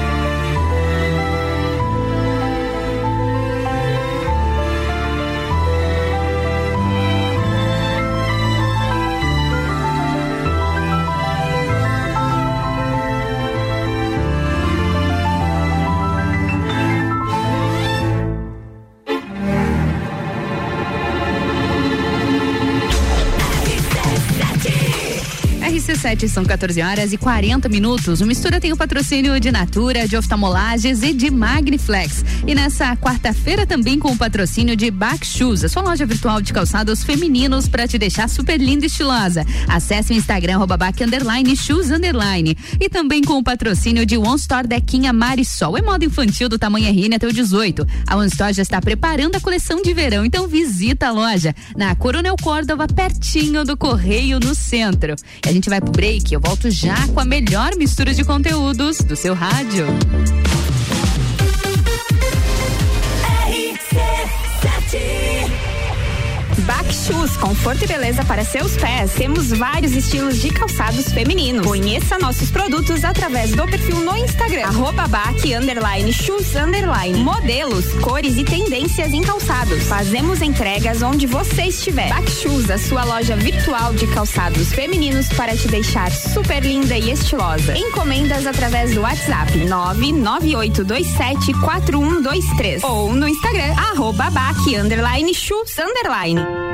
RC7 são 14 horas e 40 minutos. O Mistura tem o patrocínio de Natura, de Oftalmolages e de Magniflex. E nessa quarta-feira também com o patrocínio de Back Shoes, a sua loja virtual de calçados femininos para te deixar super linda e estilosa. Acesse o Instagram arroba back, underline shoes underline. E também com o patrocínio de One Store Dequinha Marisol. É moda infantil do tamanho RN até o 18. A One Store já está preparando a coleção de verão, então visita a loja na Coronel Córdova, pertinho do Correio no centro. E a gente vai pro break. Eu volto já com a melhor mistura de conteúdos do seu rádio. RC7 Nexus, conforto e beleza para seus pés. Temos vários estilos de calçados femininos. Conheça nossos produtos através do perfil no Instagram, arroba back, underline, shoes, underline. Modelos, cores e tendências em calçados. Fazemos entregas onde você estiver. Back Shoes, a sua loja virtual de calçados femininos para te deixar super linda e estilosa. Encomendas através do WhatsApp 998274123 ou no Instagram, arroba back, underline, shoes, underline.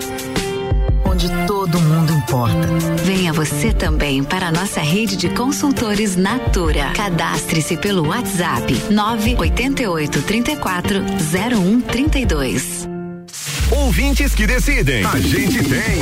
Onde todo mundo importa. Venha você também para a nossa rede de consultores Natura. Cadastre-se pelo WhatsApp 988 34 0132. Ouvintes que decidem. A gente tem.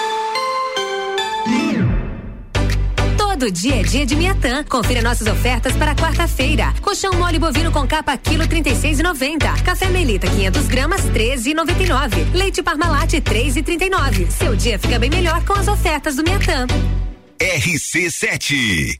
Todo dia é dia de Miatã. Confira nossas ofertas para quarta-feira. Colchão mole bovino com capa quilo 36,90. Café Melita 500 gramas 13,99. Leite Parmalat 3,39. Seu dia fica bem melhor com as ofertas do Miatã. RC7.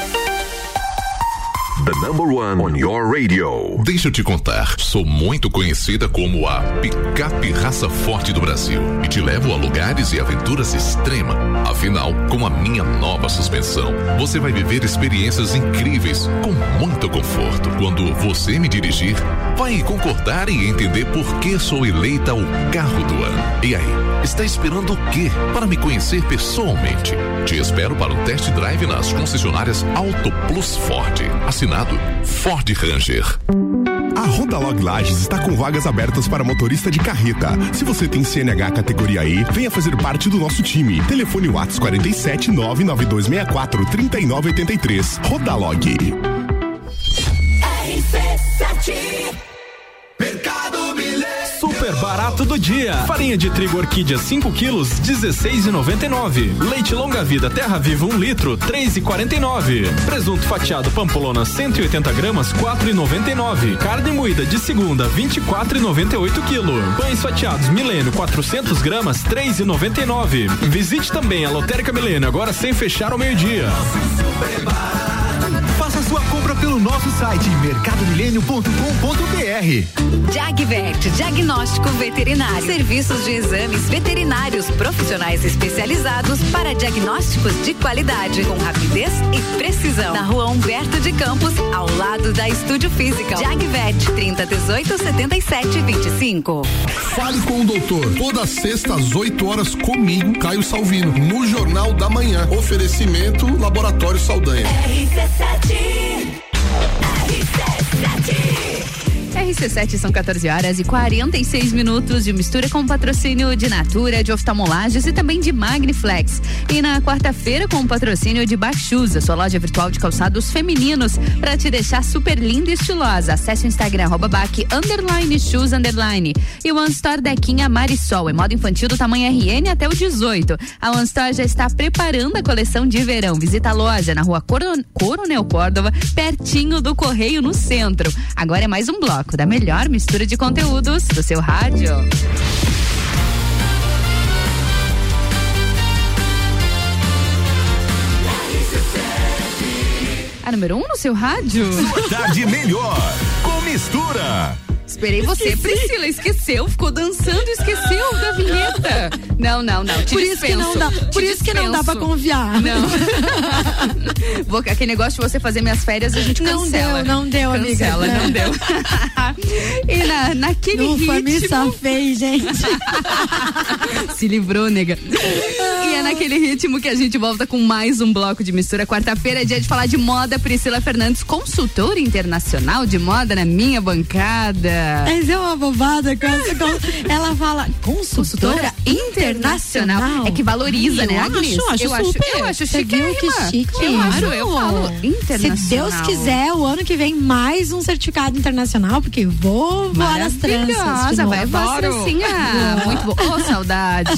The number one on your radio. Deixa eu te contar, sou muito conhecida como a picape raça forte do Brasil e te levo a lugares e aventuras extrema. Afinal, com a minha nova suspensão, você vai viver experiências incríveis com muito conforto. Quando você me dirigir, vai concordar e entender por que sou eleita o carro do ano. E aí, está esperando o quê para me conhecer pessoalmente? Te espero para o test drive nas concessionárias Auto Plus Ford. Assinado Ford Ranger. A Rodalog Lages está com vagas abertas para motorista de carreta. Se você tem CNH categoria E, venha fazer parte do nosso time. Telefone Whats 47 99264 3983. Rodalog. Mercado Milênio. Super barato do dia. Farinha de trigo orquídea 5 quilos, 16,99. Leite longa vida Terra Viva 1 um litro, 3,49. Presunto fatiado Pampolona 180 gramas, 4,99. Carne moída de segunda, 24,98 quilo. Pães fatiados Milênio 400 gramas, 3,99. Visite também a Lotérica Milênio agora sem fechar ao meio-dia. Pelo nosso site mercadomilênio.com.br. Jagvet, diagnóstico veterinário. Serviços de exames veterinários profissionais especializados para diagnósticos de qualidade, com rapidez e precisão. Na rua Humberto de Campos, ao lado da Estúdio Física. Jagvet, 30 18 77 25. Fale com o doutor. Toda sexta às 8 horas comigo, Caio Salvino, no Jornal da Manhã. Oferecimento Laboratório Saldanha. RC7 RC7 são 14 horas e 46 minutos de mistura com patrocínio de Natura, de oftalmolagens e também de Magniflex. E na quarta-feira com o patrocínio de Baixusa, sua loja virtual de calçados femininos, para te deixar super linda e estilosa. Acesse o Instagram arroba baque, underline shoes underline. E o One Store Dequinha Marisol, é moda infantil do tamanho RN até o 18. A One Store já está preparando a coleção de verão. Visita a loja na rua Coron Coronel Córdova, pertinho do Correio no centro. Agora é mais um bloco da melhor mistura de conteúdos do seu rádio. A número um no seu rádio? Sua tarde melhor com mistura. Esperei você, Esqueci. Priscila. Esqueceu, ficou dançando, esqueceu da vinheta. Não, não, não. Te Por isso que dispenso, não dá- te por isso que não dá pra dispenso. confiar. Não. [laughs] Vou, aquele negócio de você fazer minhas férias, a gente Não cancela. deu, não deu, amiga. Cancela, não deu. [laughs] e na, naquele Ufa, ritmo... me safei, gente. [laughs] Se livrou, nega. E é naquele ritmo que a gente volta com mais um bloco de mistura. Quarta-feira é dia de falar de moda. Priscila Fernandes, consultora internacional de moda na minha bancada. Mas é uma bobada. Ela fala consultora internacional. É que valoriza, Eu né, acho, Agnes? acho eu super. acho, eu acho chique. que chique? Eu acho, eu falo internacional. Se Deus quiser, o ano que vem mais um certificado internacional, porque vou voar nas tranças. vai voar trancinha. [laughs] Muito bom. Ô, [laughs] saudade.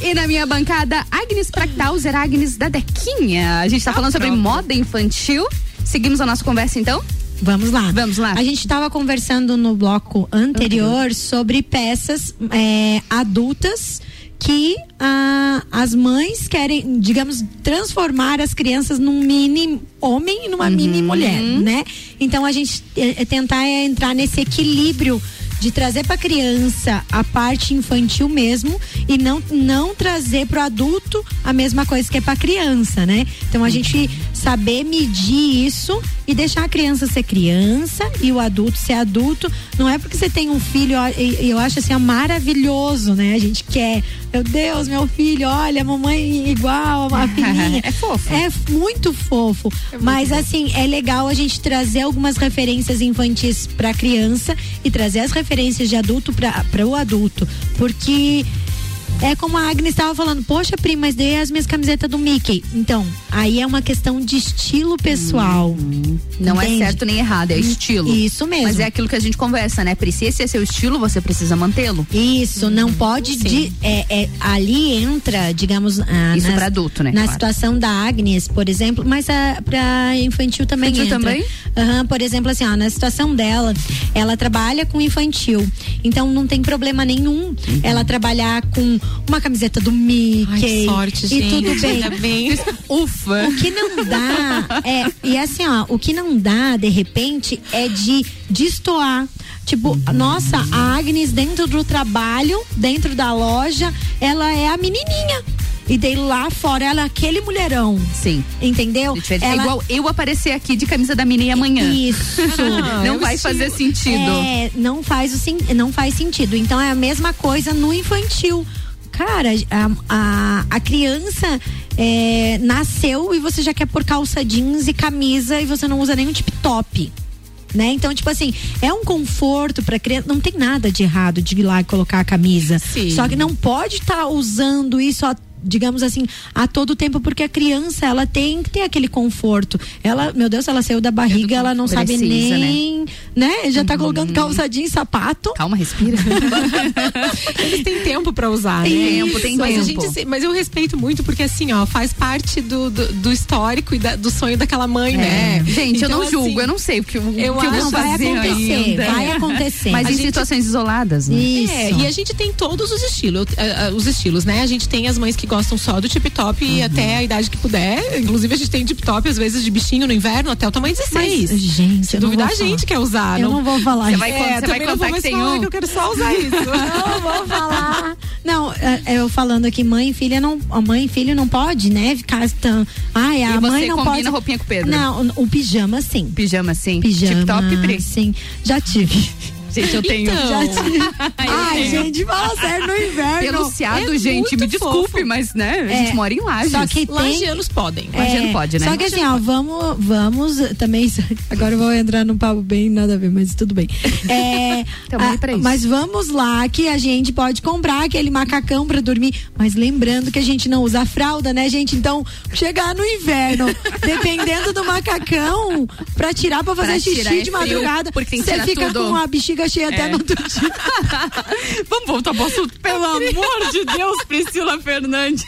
E na minha bancada, Agnes Practauser, Agnes da Dequinha. A gente tá falando sobre moda infantil. Seguimos a nossa conversa, então? Vamos lá. Vamos lá. A gente estava conversando no bloco anterior sobre peças é, adultas que ah, as mães querem, digamos, transformar as crianças num mini homem e numa mini mulher, né? Então a gente é, é tentar é, entrar nesse equilíbrio de trazer para criança a parte infantil mesmo e não não trazer para o adulto a mesma coisa que é para criança, né? Então a gente saber medir isso e deixar a criança ser criança e o adulto ser adulto. Não é porque você tem um filho, e- eu acho assim, ó, maravilhoso, né? A gente quer, meu Deus, meu filho, olha, mamãe igual, a [laughs] filhinha. É fofo. É muito fofo. Mas assim, é legal a gente trazer algumas referências infantis pra criança e trazer as referências de adulto para o adulto. Porque é como a Agnes estava falando, poxa, prima, mas dei as minhas camisetas do Mickey. Então, aí é uma questão de estilo pessoal. Não é Entende? certo nem errado, é estilo. Isso mesmo. Mas é aquilo que a gente conversa, né? Precisa esse é seu estilo, você precisa mantê-lo. Isso, não pode. de- é, é, ali entra, digamos. ah, Isso pra adulto, né? Na Claro. situação da Agnes, por exemplo, mas a, pra infantil também Infantil entra. também? Aham, por exemplo, assim, ó, na situação dela, ela trabalha com infantil. Então não tem problema nenhum Uhum. ela trabalhar com uma camiseta do Mickey. Ai, sorte, e gente, tudo bem. bem. Ufa! O que não dá é. E assim, ó, o que não dá, de repente, é de destoar. Tipo, nossa, a Agnes dentro do trabalho, dentro da loja, ela é a menininha. E daí lá fora ela é aquele mulherão. Sim. Entendeu? É Ela- igual eu aparecer aqui de camisa da Mini amanhã. Isso. [laughs] não vai fazer sentido. É, não faz o não faz sentido. Então é a mesma coisa no infantil. Cara, a, a, a criança é, nasceu e você já quer pôr calça jeans e camisa e você não usa nenhum tip top. Né? Então, tipo assim, é um conforto pra criança. Não tem nada de errado de ir lá e colocar a camisa. Sim. Só que não pode estar usando isso a digamos assim, a todo tempo, porque a criança, ela tem que ter aquele conforto. Ela, meu Deus, ela saiu da barriga, ela não sabe Precisa, nem, né? Já tá colocando calça jeans, sapato. Calma, respira. [laughs] Eles têm tempo pra usar, Tem né? tempo, tem mas A tempo. gente, mas eu respeito muito porque assim, ó, faz parte do, do, do histórico e da- do sonho daquela mãe, né? Gente, eu Então, não julgo, assim, eu não sei o que eu, o eu que eu acho vai acontecer, ainda. vai acontecer. Mas A em gente- situações isoladas, né? Isso. É, e a gente tem todos os estilos, eh, eh, os estilos, né? A gente tem as mães que gostam só do tip top Uhum. e até a idade que puder. Inclusive, a gente tem tip top, às vezes, de bichinho no inverno, até o tamanho 16. Mas, gente, Se não duvidar, a gente quer usar. Eu não vou falar Você vai, É, você vai não contar que tem um. que eu quero só usar isso. [laughs] Não vou falar. Não, é, eu falando aqui, mãe e filha não. A mãe e filho não pode, né? Ficar tão. Ai, a E mãe não combina pode. roupinha com o Pedro? Não, o pijama sim. Pijama, sim. Pijama. Tip top, Pri. Sim. Já tive. Gente, eu tenho. Então. [laughs] Ai, tenho. gente, fala sério no inverno. Peluciado, É gente, me desculpe, fofo. mas, né, a É, gente mora em Lages. Só que tem. Lagianos podem. Lagiano pode, né? Só que assim, ó, vamos, vamos também. [laughs] Agora eu vou entrar num papo bem nada a ver, mas tudo bem. É, [laughs] a- pra isso. mas vamos lá que a gente pode comprar aquele macacão pra dormir, mas lembrando que a gente não usa fralda, né, gente? Então, chegar no inverno, dependendo do macacão, pra tirar pra fazer Pra xixi tirar é de frio, madrugada, você fica tudo. com a bexiga cheia até É. no outro dia. [laughs] Vamos voltar pro assunto, pelo amor de Deus, Priscila Fernandes.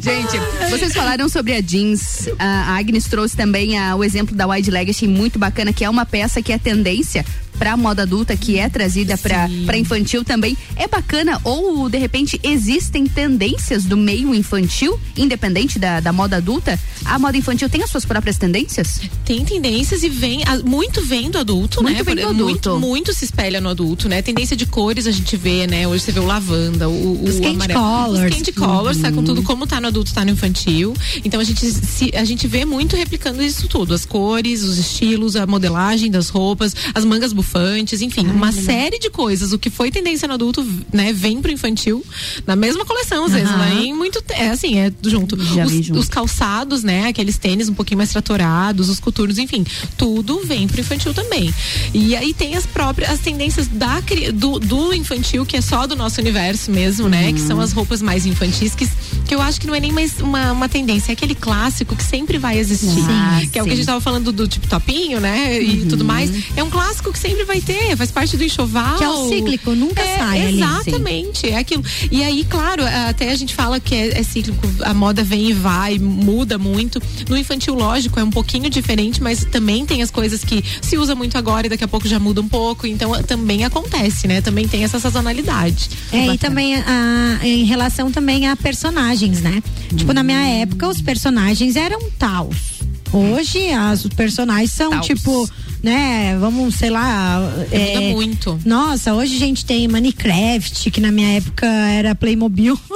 Gente, vocês falaram sobre a jeans. A Agnes trouxe também a- o exemplo da Wide Leg, achei muito bacana, que é uma peça que é tendência pra moda adulta, que é trazida pra infantil também. É bacana ou, de repente, existem tendências do meio infantil, independente da, da moda adulta? A moda infantil tem as suas próprias tendências? Tem tendências e vem, a- muito vem do adulto, Muito né? vem do adulto. Muito, muito se espelha no adulto, né? Tendência de cores a gente vê, né? Hoje você vê o lavanda, o, o Os candy colors. Os candy colors, tá com tudo como tá no adulto, tá no infantil. Então a gente, se, a gente vê muito replicando isso tudo. As cores, os estilos, a modelagem das roupas, as mangas bufantes, enfim, uma série de coisas. O que foi tendência no adulto, né? Vem pro infantil na mesma coleção, às vezes. Aham. Vem muito, é assim, é junto. Os, junto. os calçados, né? Aqueles tênis um pouquinho mais tratorados, os coturnos, enfim, tudo vem pro infantil também. E aí tem as próprias as tendências da do, do infantil, que é só do nosso universo mesmo, né? Que são as roupas mais infantis, que, que eu acho que não é nem mais uma, uma tendência, é aquele clássico que sempre vai existir. Ah, que é o que a gente tava falando do tipo topinho, né? E tudo mais. É um clássico que sempre vai ter, faz parte do enxoval. Que é o cíclico, nunca É, sai ali. Exatamente, é aquilo. E aí, claro, até a gente fala que é, é cíclico, a moda vem e vai, muda muito. No infantil, lógico, é um pouquinho diferente, mas também tem as coisas que se usa muito agora e daqui a pouco já muda um pouco. Então também acontece, né? Também tem essa sazonalidade. É, e também a- em relação também a personagens, né? Tipo, na minha época, os personagens eram taus. Hoje, as, os personagens são Taus. tipo né? Vamos, sei lá. Muda muito. Nossa, hoje a gente tem Minecraft, que na minha época era Playmobil. [laughs]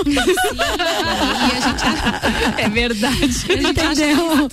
É verdade. [laughs] Entendeu?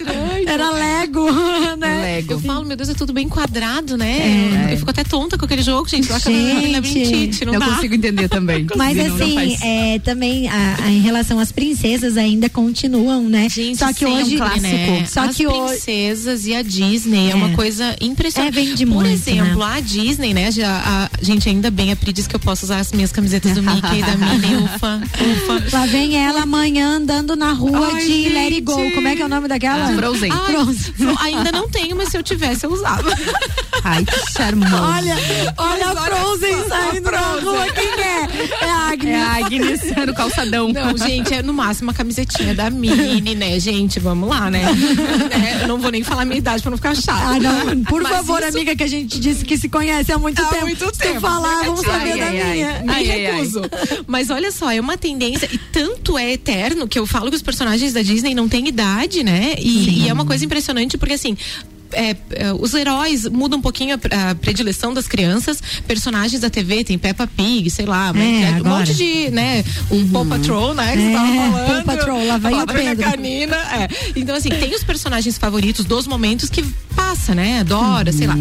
Era Lego, [laughs] né? Lego. Eu falo, meu Deus, é tudo bem quadrado, né? Eu, eu fico até tonta com aquele jogo, gente. Lá Gente. labirintite, não eu dá. consigo entender também. Mas Não, não assim, faz. é, também a- a- em relação às princesas ainda continuam, né? Gente, Só que sempre, hoje, né? só As que hoje princesas e a Disney é, É. uma coisa impressionante. É, vende Por muito, exemplo, né? a Disney, né? Já, a, gente, ainda bem, a Pri diz que eu posso usar as minhas camisetas do Mickey e da [laughs] Minnie, ufa, ufa. Lá vem ela amanhã andando na rua Ai, de Let It. Go. Como é que é o nome daquela? Frozen. Ai, Fro- ainda não tenho, mas se eu tivesse, eu usava. [laughs] Ai, que charmoso. Olha, olha a Frozen saindo na rua. Quem é? É a Agnes. É a Agnes no calçadão. Não, gente, é no máximo uma camisetinha da Minnie, né, gente? Vamos lá, né? [laughs] É, eu não vou nem falar a minha idade pra não ficar chato. Ah, não. Por Mas favor, isso- amiga, que a gente disse que se conhece há muito Há tempo. muito Se tempo. falar, vamos saber Ai, da ai, minha. Me Ai, ai, ai. recuso. [laughs] Mas olha só, é uma tendência, e tanto é eterno que eu falo que os personagens da Disney não têm idade, né? E, e é uma coisa impressionante porque assim. É, é, os heróis mudam um pouquinho a, a predileção das crianças, personagens da TV, tem Peppa Pig, sei lá, mas É, é, um monte de, né, um Paw Patrol, né, que você tava É, falando. Paw Patrol, lá A o Pedro. Canina, é. Então, assim, tem os personagens favoritos dos momentos que passa, né? Adora, sei lá.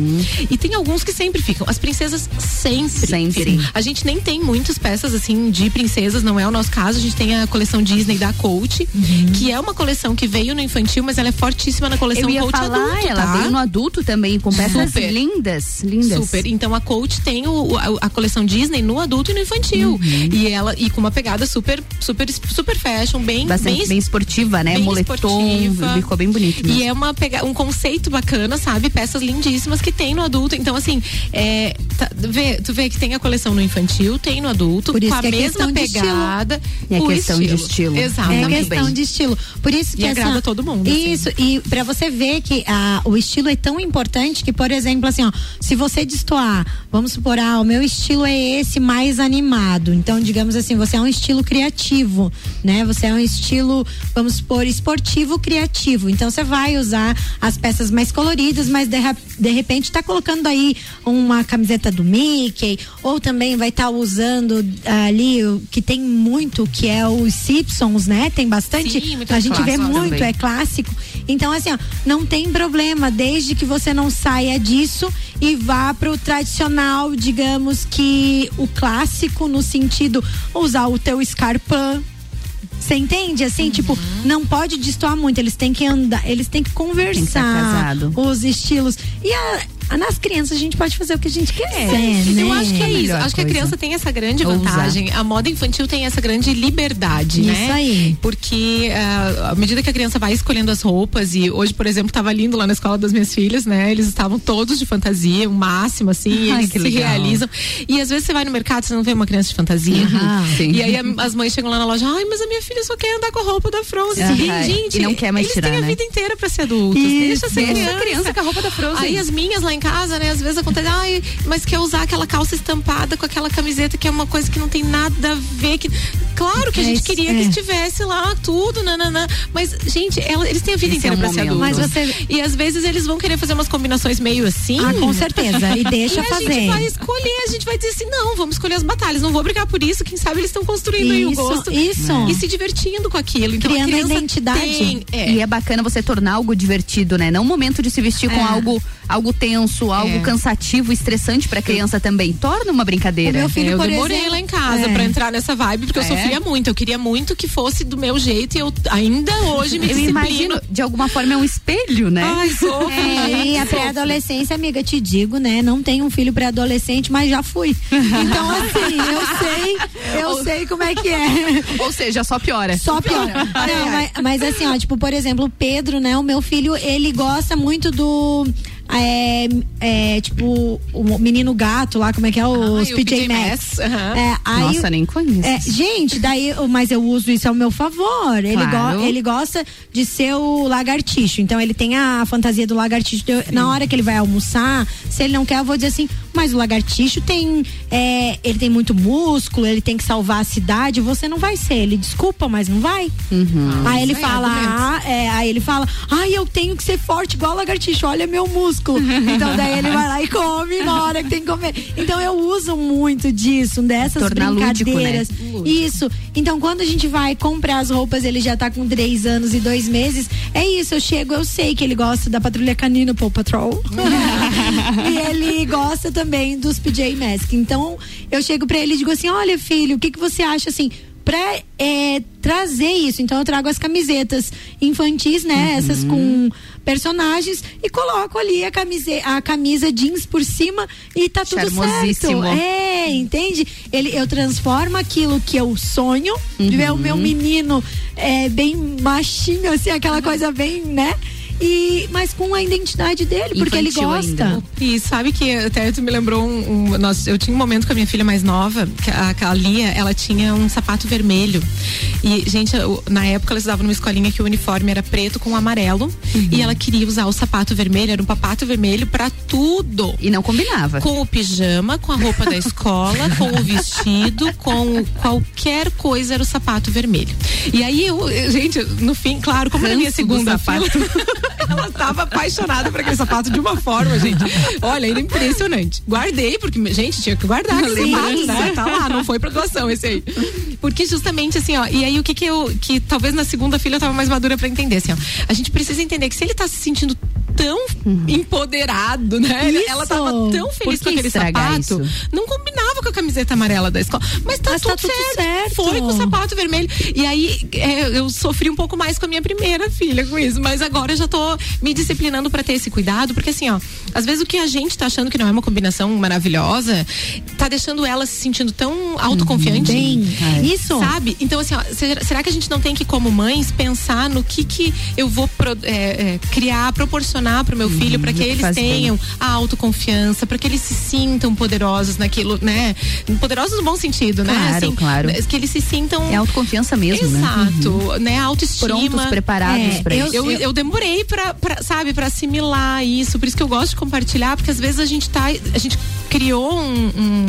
E tem alguns que sempre ficam. As princesas sempre. Sempre. ficam. A gente nem tem muitas peças, assim, de princesas, não é o nosso caso. A gente tem a coleção Disney da Coach, que é uma coleção que veio no infantil, mas ela é fortíssima na coleção Eu ia Coach falar, adulto, ela tá? Veio no adulto também, com peças Super. lindas, lindas. Super. Então a Coach tem o, a, a coleção Disney no adulto e no infantil. Uhum. E ela e com uma pegada super super super fashion, bem Bastante bem, bem esportiva, né? bem Moletom, esportiva. ficou bem bonito. mesmo. E é uma pega, um conceito bacana, sabe? Peças lindíssimas que tem no adulto. Então, assim, é, tá- vê, tu vê que tem a coleção no infantil, tem no adulto, Por isso com a que é mesma questão de estilo. pegada. É questão de estilo. Exatamente. É questão de estilo. Por isso que E agrada essa- todo mundo, assim. Isso, e pra você ver que ah, o estilo é tão importante que, por exemplo, assim, ó, se você destoar, vamos supor, ah, o meu estilo é esse mais animado. Então, digamos assim, você é um estilo criativo, né? Você é um estilo, vamos supor, esportivo criativo. Então, você vai usar as peças mais coloridas, mas de, de repente tá colocando aí uma camiseta do Mickey, ou também vai estar usando ali o que tem muito, que é os Simpsons, né? Tem bastante. Sim, a gente vê muito, também. é clássico. Então, assim, ó, não tem problema, desde que você não saia disso e vá pro tradicional, digamos que o clássico no sentido usar o teu escarpão. Você entende? Assim, tipo, não pode destoar muito. Eles têm que andar, eles têm que Tem que conversar os estilos. E a- nas crianças a gente pode fazer o que a gente quiser, né? Eu acho que é isso. Melhor Acho que a coisa. criança tem essa grande vantagem. A moda infantil tem essa grande liberdade, né? Isso aí. Porque ah, à medida que a criança vai escolhendo as roupas, e hoje, por exemplo, estava lindo lá na escola das minhas filhas, né? Eles estavam todos de fantasia, o máximo, assim, Ai, eles se legal. realizam. E às vezes você vai no mercado, você não vê uma criança de fantasia. Sim. E aí a- [laughs] as mães chegam lá na loja, ai, mas a minha filha só quer andar com a roupa da Frozen. Aham. E, gente, E não quer mais eles tirar, têm a né? vida inteira pra ser adultos. Isso. Deixa ser criança. a criança com a roupa da Frozen. Aí as minhas lá em casa, né, às vezes acontece, ai, mas quer usar aquela calça estampada com aquela camiseta que é uma coisa que não tem nada a ver. Que... Claro que a É gente isso, queria é. que estivesse lá tudo, nananã. Mas, gente, ela- eles têm a vida Esse inteira é um pra ser momento. adultos. Mas você- E às vezes eles vão querer fazer umas combinações meio assim. Ah, com certeza. E deixa E a fazer. gente vai escolher, a gente vai dizer assim, não, vamos escolher as batalhas, não vou brigar por isso, quem sabe eles estão construindo aí o Isso, gosto. isso. E se divertindo com aquilo. Então, Criando a identidade. Tem, é. E é bacana você tornar algo divertido, né? Não um momento de se vestir com É. algo, algo tenso, algo É. cansativo, estressante pra criança também. Torna uma brincadeira. O meu filho, eu por demorei exemplo- lá em casa É. pra entrar nessa vibe, porque eu É? sofria muito. Eu queria muito que fosse do meu jeito e eu ainda hoje me Eu disciplino. imagino, de alguma forma é um espelho, né? Ai, sofro, [laughs] É, gente, e a pré-adolescência, amiga, te digo, né? Não tenho um filho pré-adolescente, mas já fui. Então, assim, eu sei, eu sei como é que é. Ou seja, só piora. Só pior. Não, mas, mas assim, ó, tipo, por exemplo, o Pedro, né? O meu filho, ele gosta muito do. É, é, tipo, o menino gato lá, como é que é? Os e o PJ PJ Masks. Masks, aham. É, aí- Nossa, nem conheço. é, gente, daí, mas eu uso isso ao meu favor. Ele, Claro. go- ele gosta de ser o lagartixo. Então ele tem a fantasia do lagartixo. Eu- na hora que ele vai almoçar, se ele não quer, eu vou dizer assim: mas o lagartixo tem, é, ele tem muito músculo, ele tem que salvar a cidade, você não vai ser. Ele desculpa, mas não vai. aí ele Isso aí, fala, ah, é, aí ele fala, ai, eu tenho que ser forte igual o lagartixo, olha meu músculo. então daí ele vai lá e come na hora que tem que comer. Então eu uso muito disso, dessas Tornar lúdico, né? brincadeiras. Isso. Então quando a gente vai comprar as roupas, ele já tá com três anos e dois meses. É isso, eu chego, eu sei que ele gosta da Patrulha Canina Paw Patrol. [laughs] e ele gosta também dos PJ Mask. Então eu chego pra ele e digo assim: olha, filho, o que, que você acha assim? Pra é, trazer isso, então eu trago as camisetas infantis, né? Essas com personagens e coloco ali a camisa, a camisa jeans por cima e tá tudo certo. É, entende? Ele, eu transformo aquilo que eu sonho, de ver o meu menino é, bem machinho, assim, aquela coisa bem, né? E, mas com a identidade dele, porque ele Infantil gosta. ainda. E sabe que até tu me lembrou um, um- nós, eu tinha um momento com a minha filha mais nova, que a, a Lia, ela tinha um sapato vermelho. E, gente, eu- na época ela estudava numa escolinha que o uniforme era preto com amarelo. E ela queria usar o sapato vermelho, era um papato vermelho pra tudo. E não combinava. Com o pijama, com a roupa da escola, com o vestido, com qualquer coisa era o sapato vermelho. E aí eu, eu- gente, no fim, claro, como na minha segunda fila, [laughs] ela estava apaixonada por aquele sapato de uma forma, gente. Olha, era impressionante. Guardei, porque, gente, tinha que guardar Sim. sapato, né? Tá lá, não foi pra doação esse aí. Porque justamente assim, ó, e aí o que que eu, que talvez na segunda filha eu tava mais madura pra entender, assim, ó. A gente precisa entender que se ele tá se sentindo tão empoderado, né? Ele- Ela tava tão feliz com aquele sapato. isso? Não combinava com a camiseta amarela da escola. Mas tá, Mas tá tudo, tudo certo. certo. Foi com o sapato vermelho. E aí é, eu sofri um pouco mais com a minha primeira filha com isso. Mas agora eu já tô me disciplinando pra ter esse cuidado. Porque assim, ó, às vezes o que a gente tá achando que não é uma combinação maravilhosa, tá deixando ela se sentindo tão autoconfiante. Bem, isso. Sabe? Então, assim, ó, será, que a gente não tem que, como mães, pensar no que que eu vou pro- é, é, criar, proporcionar pro meu filho, pra que no que eles bem. tenham a autoconfiança, pra que eles se sintam poderosos naquilo, né? Poderosos no bom sentido, né? Claro, claro. Que eles se sintam. É autoconfiança mesmo, né? Exato, né? Autoestima. Prontos, preparados É, pra eu, isso. Eu, eu demorei pra, pra, sabe, pra assimilar isso. Por isso que eu gosto de compartilhar, porque às vezes a gente tá. A gente criou um, um,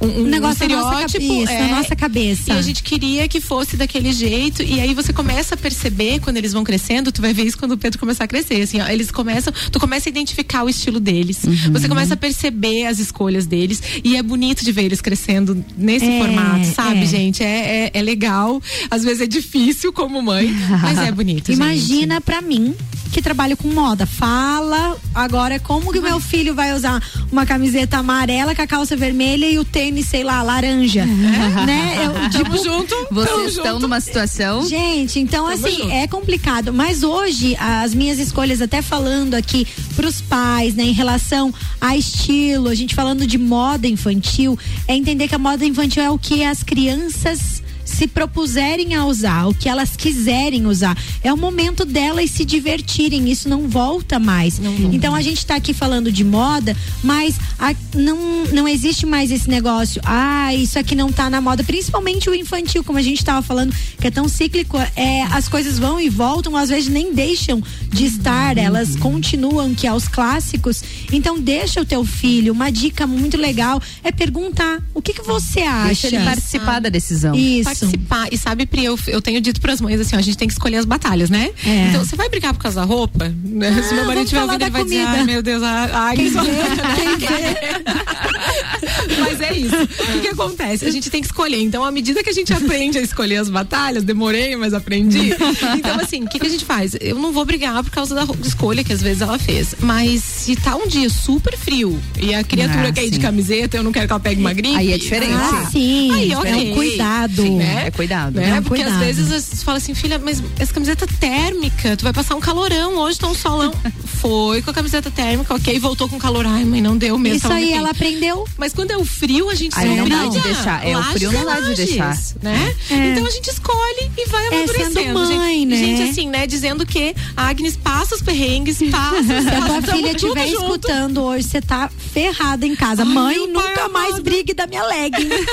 um, Um negócio na nossa cabeça, na nossa cabeça. E a gente queria que fosse daquele jeito. E aí você começa a perceber quando eles vão crescendo, tu vai ver isso quando o Pedro começar a crescer. Assim, ó, eles começam, tu começa a identificar o estilo deles. Uhum. Você começa a perceber as escolhas deles. E é bonito de ver eles crescendo nesse É, formato, sabe, é. gente? É, é, é legal. Às vezes é difícil como mãe, mas é bonito. [laughs] Imagina pra mim que trabalho com moda. Fala agora como que o meu filho vai usar uma camiseta amarela com a calça vermelha e o tênis, sei lá, laranja. Né? Eu, Tamo junto. Vocês tamo estão junto. numa situação. Gente, então Tamo assim, junto. é complicado. Mas hoje, as minhas escolhas, até falando aqui pros pais, né, em relação a estilo, a gente falando de moda infantil, é entender que a moda infantil é o que as crianças se propuserem a usar, o que elas quiserem usar. É o momento delas se divertirem, isso não volta mais. Então a gente tá aqui falando de moda, mas a- não, não existe mais esse negócio. Ah, isso aqui não tá na moda, principalmente o infantil, como a gente tava falando, que é tão cíclico. É, as coisas vão e voltam, às vezes nem deixam de estar, elas continuam, que é os clássicos. Então deixa o teu filho, uma dica muito legal é perguntar o que que você acha. Deixa ele participar da decisão. Isso. Participar. E sabe, Pri, eu, eu tenho dito pras mães assim, ó, a gente tem que escolher as batalhas, né? É. Então, você vai brigar por causa da roupa? Né? Se meu Ah, marido falar ouvindo, ele vai dizer, comida. ai meu Deus, ai, ai [laughs] Quem vê, [laughs] Mas é isso. O que, acontece? A gente tem que escolher. Então, à medida que a gente aprende a escolher as batalhas, demorei, mas aprendi. Então, assim, o que, que a gente faz? Eu não vou brigar por causa da escolha que às vezes ela fez. Mas se tá um dia super frio e a criatura Ah, quer ir de sim. camiseta, eu não quero que ela pegue uma gripe. Aí é diferente. Ah, sim. Aí, é ok. um cuidado. Né? É cuidado. Né? É um Porque cuidado. às vezes você fala assim, filha, mas essa camiseta térmica, tu vai passar um calorão, hoje tá um solão. [laughs] Foi com a camiseta térmica, ok, voltou com calor. Ai, mãe, não deu mesmo. Isso aí ela aprendeu. Mas quando ainda o frio a gente Aí não dá de deixar. É, o frio não dá de deixar. Né? É. Então a gente escolhe e vai É, amadurecendo. sendo mãe, gente. né? gente, assim, né? Dizendo que a Agnes passa os perrengues, [laughs] passa. Se a tua filha estiver escutando hoje, você tá ferrada em casa. Mãe, nunca mais brigue da minha legging. [laughs]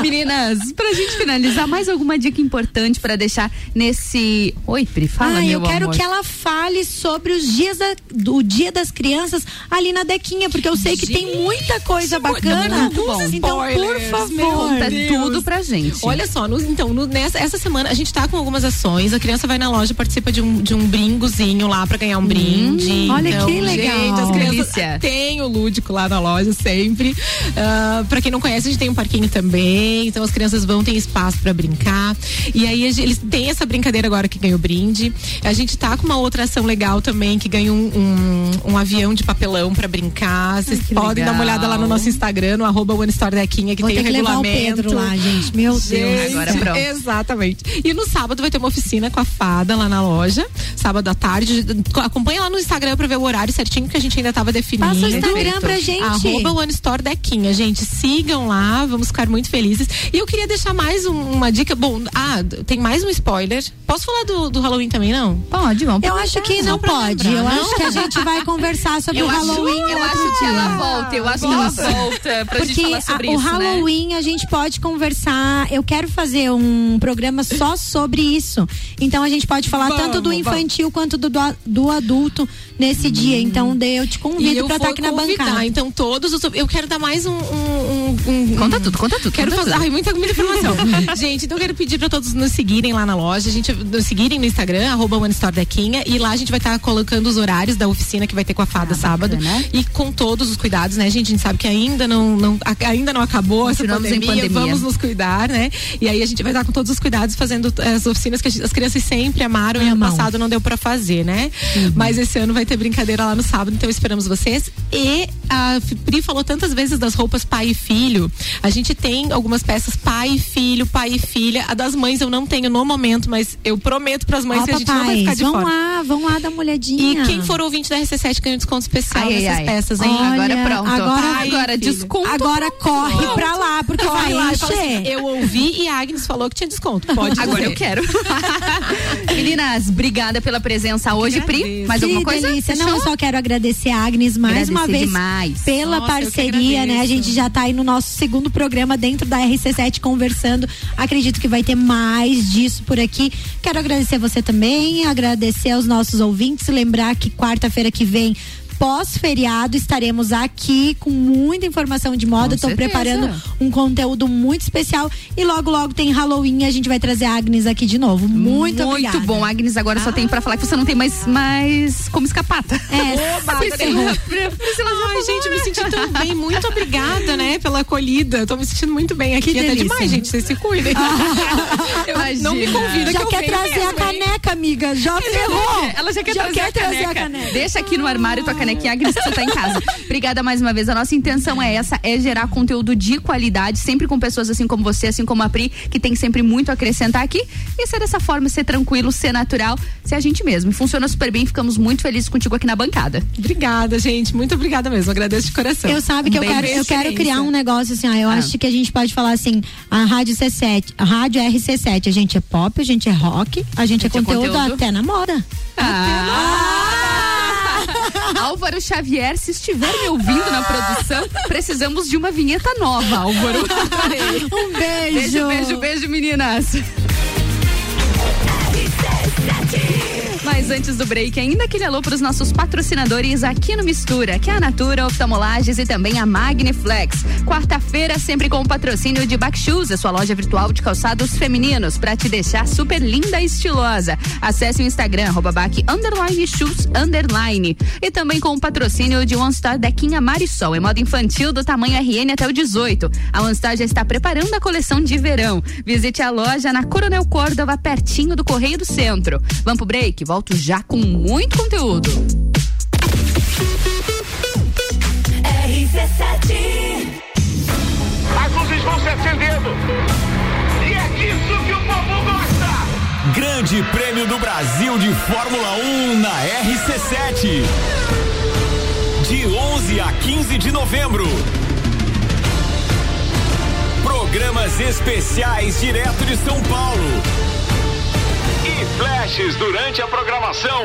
Meninas, pra gente finalizar, mais alguma dica importante pra deixar nesse. Oi, Pri, fala, Ah, meu eu quero amor. que ela fale sobre os dias da- do Dia das Crianças ali na Dequinha, porque eu sei que tem muita coisa bacana. Muito bom. Então, por favor. Conta tudo pra gente. Olha só, no- então, no- nessa essa semana a gente tá com algumas ações. A criança vai na loja, participa de um, de um bringozinho lá pra ganhar um brinde. olha Então, que legal. Gente, as crianças Delícia. têm o lúdico lá na loja sempre. Ah, pra quem não conhece, a gente tem um parquinho também. Então as crianças vão ter espaço pra brincar. E aí eles têm essa brincadeira agora que ganha o brinde. A gente tá com uma outra ação legal também que ganha um, um, um avião de papelão pra brincar. Vocês podem dar uma olhada lá no legal. nosso Instagram, no arroba One Store Dequinha, que Vou tem ter o que levar o regulamento. Pedro lá, gente. Meu Deus. Gente, Agora pronto. Exatamente. E no sábado vai ter uma oficina com a fada lá na loja. Sábado à tarde. Acompanha lá no Instagram pra ver o horário certinho que a gente ainda tava definindo. Passa o Instagram pra gente. Arroba One Store Dequinha, gente. Sigam lá, vamos ficar muito felizes. E eu queria deixar mais um- uma dica. Bom, ah, tem mais um spoiler. Posso falar do, do Halloween também, não? Pode, vamos. Eu acho que não pode. lembrar, Eu não? acho que a gente vai conversar sobre [laughs] Eu o acho, Halloween. eu outro acho que ela volta. Eu acho que ela volta pra gente Porque falar sobre a- isso. o né? Halloween a gente pode conversar. Eu quero fazer um programa só sobre isso. Então a gente pode falar Vamos, tanto do vamos. infantil quanto do, do, do adulto nesse dia. Então daí eu te convido vou estar aqui na convidar, bancada. Então, todos os. Eu quero dar mais um. um, um- um- Conta tudo, conta tudo. Quero conta fazer. tudo. Ai, muita, muita informação. [laughs] gente, então eu quero pedir pra todos nos seguirem lá na loja. A gente nos seguirem no Instagram, arroba One Store Dequinha. E lá a gente vai estar colocando os horários da oficina que vai ter com a fada sábado. Ah, bacana. E com todos os cuidados, né, gente? A gente sabe que ainda não, não, ainda não acabou essa pandemia, pandemia. Vamos nos cuidar, né? E aí a gente vai estar com todos os cuidados fazendo as oficinas que gente- as crianças sempre amaram e ano passado não deu pra fazer, né? Uhum. Mas esse ano vai ter brincadeira lá no sábado, então esperamos vocês. E a Pri falou tantas vezes das roupas pai e filho. A gente tem algumas peças pai e filho, pai e filha. A das mães eu não tenho no momento, mas eu prometo pras mães Ó, que a gente não vai ficar de vão fora. lá, vão lá dar uma olhadinha. E quem for ouvinte da RC7 ganha um desconto especial Ai, nessas ai. peças, hein? Olha, Agora pronto. Agora, Pai e Agora, filho. desconto. agora corre pra lá, porque Corre vai lá assim, eu ouvi e a Agnes falou que tinha desconto. Pode Agora dizer. eu quero. [laughs] Meninas, obrigada pela presença hoje, Pri. Mais alguma coisa? delícia. Não, Fechou? eu só quero agradecer a Agnes mais Agradecer uma vez demais. pela Nossa, parceria, né? A gente já tá aí no nosso segundo programa dentro da RC7 conversando. Acredito que vai ter mais disso por aqui. Quero agradecer você também, agradecer aos nossos ouvintes, lembrar que quarta-feira que vem Pós-feriado estaremos aqui com muita informação de moda. Estou preparando um conteúdo muito especial e logo logo tem Halloween. A gente vai trazer a Agnes aqui de novo. Muito, obrigada. bom, Agnes. Agora só tem pra falar que você não tem mais, mais como escapar. tá? É, [laughs] Oba, [laughs] Priscila. Priscila Ai, gente, né? me senti tão [laughs] bem. Muito obrigada, né, pela acolhida. Tô me sentindo muito bem aqui. Que Até delícia. demais, gente. Vocês se cuidem. Eu não me convida Já que quer trazer a mesmo, hein? caneca, amiga. Já ferrou. Ela já quer, Já trazer, quer a trazer a caneca. caneca. Deixa aqui no armário tua canequinha, Agnes, que você tá em casa. [laughs] Obrigada mais uma vez. A nossa intenção é essa, é gerar conteúdo de qualidade, sempre com pessoas assim como você, assim como a Pri, que tem sempre muito a acrescentar aqui. E ser dessa forma, ser tranquilo, ser natural, ser a gente mesmo. Funciona super bem, ficamos muito felizes contigo aqui na bancada. Obrigada, gente. Muito obrigada mesmo. Agradeço de coração. Eu sabe que eu quero, eu quero criar um negócio assim, ó, eu acho que a gente pode falar assim, a Rádio C7, a Rádio RC7, a gente é pop, a gente é rock, a gente, é, gente é conteúdo, conteúdo. até na moda. [laughs] Álvaro Xavier, se estiver me ouvindo na produção, precisamos de uma vinheta nova, Álvaro. [laughs] Um beijo. Beijo, beijo, beijo, meninas. Mas antes do break, ainda aquele alô para os nossos patrocinadores aqui no Mistura, que é a Natura Oftalmolages e também a Magniflex. Quarta-feira, sempre com o patrocínio de Backshoes, a sua loja virtual de calçados femininos, para te deixar super linda e estilosa. Acesse o Instagram, arroba bac, underline, shoes, underline. E também com o patrocínio de One Star Dequinha Marisol, em moda infantil do tamanho RN até o 18. A One Star já está preparando a coleção de verão. Visite a loja na Coronel Córdova, pertinho do Correio do Centro. Vamos pro break, volto já com muito conteúdo. RC7 As luzes vão se acendendo. E é disso que o povo gosta. Grande Prêmio do Brasil de Fórmula 1 na RC7. de 11 a 15 de novembro. Programas especiais direto de São Paulo. E flashes durante a programação.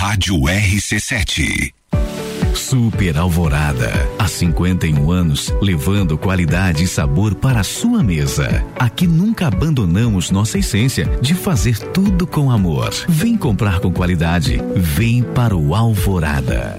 Rádio RC7. Super Alvorada. Há 51 anos, levando qualidade e sabor para a sua mesa. Aqui nunca abandonamos nossa essência de fazer tudo com amor. Vem comprar com qualidade. Vem para o Alvorada.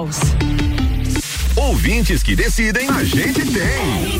Ouvintes que decidem, a gente tem.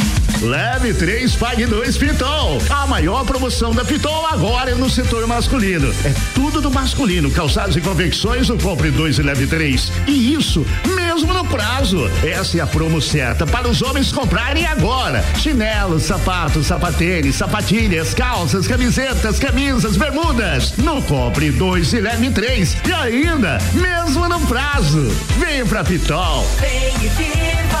Leve 3, pague 2 Pitol. A maior promoção da Pitol agora é no setor masculino. É tudo do masculino. Calçados e confecções, o compre 2 e leve 3. E isso mesmo no prazo. Essa é a promo certa para os homens comprarem agora. Chinelos, sapatos, sapatênis, sapatilhas, calças, camisetas, camisas, bermudas. No compre 2 e leve 3. E ainda, mesmo no prazo. Venha pra Pitol. Vem e viva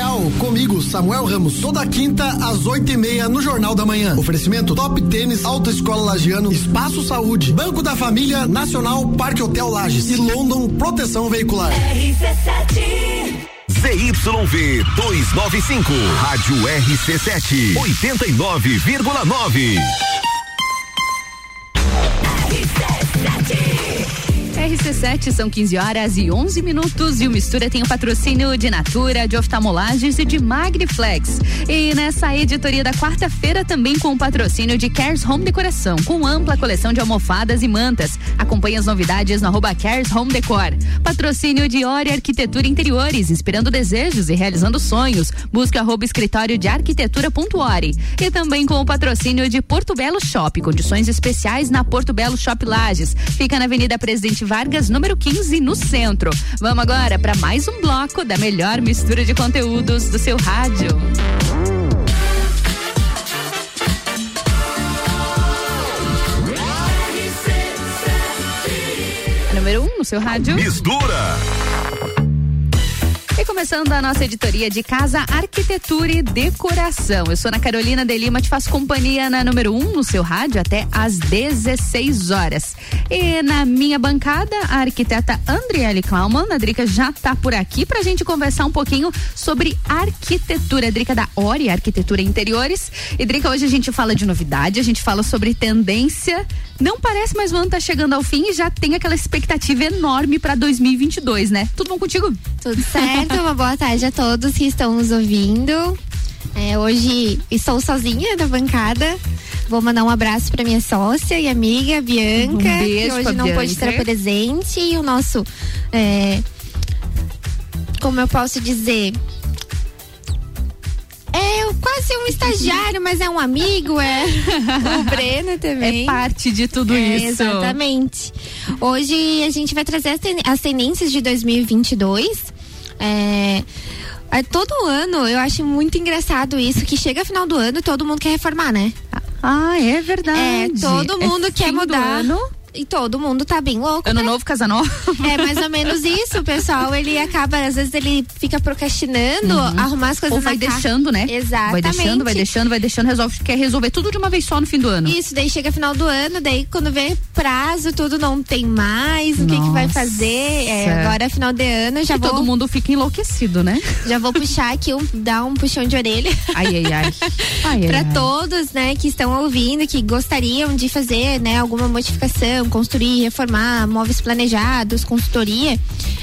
comigo, Samuel Ramos, toda quinta às oito e meia no Jornal da Manhã. Oferecimento Top Tênis, Alta Escola Lagiano, Espaço Saúde, Banco da Família, Nacional, Parque Hotel Lages e London Proteção Veicular. ZYV 295, Rádio RC7, 89,9. RC7 são 15 horas e 11 minutos e o Mistura tem o patrocínio de Natura, de oftalmolagens e de Magniflex. E nessa editoria da quarta-feira também com o patrocínio de Cares Home Decoração, com ampla coleção de almofadas e mantas. Acompanhe as novidades no arroba Cares Home Decor. Patrocínio de Ori Arquitetura Interiores, inspirando desejos e realizando sonhos. Busque arroba escritório de arquitetura.ori. E também com o patrocínio de Porto Belo Shop, condições especiais na Porto Belo Shop Lages. Fica na Avenida Presidente Vargas, número 15, no centro. Vamos agora para mais um bloco da melhor mistura de conteúdos do seu rádio. Número 1 um no seu rádio. Mistura. Começando a nossa editoria de Casa, Arquitetura e Decoração. Eu sou Ana Carolina de Lima, te faço companhia na número 1 um no seu rádio até às 16 horas. E na minha bancada, a arquiteta Andriele Klauman. A Drica já está por aqui para a gente conversar um pouquinho sobre arquitetura. A Drica da Ori, Arquitetura e Interiores. E Drica, hoje a gente fala de novidade, a gente fala sobre tendência. Não parece, mas o ano tá chegando ao fim e já tem aquela expectativa enorme para 2022, né? Tudo bom contigo? Tudo certo, uma boa tarde a todos que estão nos ouvindo. É, hoje estou sozinha na bancada. Vou mandar um abraço para minha sócia e amiga Bianca, Um que hoje não Bianca. pôde estar presente. E o nosso. é, como eu posso dizer? É quase um estagiário, mas é um amigo, é [laughs] o Breno também. É parte de tudo É, isso. Exatamente. Hoje a gente vai trazer as tendências de 2022. É, é, todo ano eu acho muito engraçado isso, que chega final do ano todo mundo quer reformar, né? Ah, é verdade. É, todo É mundo fim quer do mudar. ano. E todo mundo tá bem louco. Ano né? novo, casa nova. É mais ou menos isso, o pessoal, ele acaba, às vezes ele fica procrastinando, arrumar as coisas Ou vai deixando, né? Exatamente. Vai deixando, vai deixando, vai deixando, resolve, quer resolver tudo de uma vez só no fim do ano. Isso, daí chega final do ano, daí quando vê prazo, tudo não tem mais, o que que vai fazer? É, agora final de ano, já e vou, todo mundo fica enlouquecido, né? já vou puxar aqui, um, dar um puxão de orelha. Ai, ai, ai. [laughs] ai, Para ai. todos, né, que estão ouvindo, que gostariam de fazer, né, alguma modificação, construir, reformar, móveis planejados, consultoria.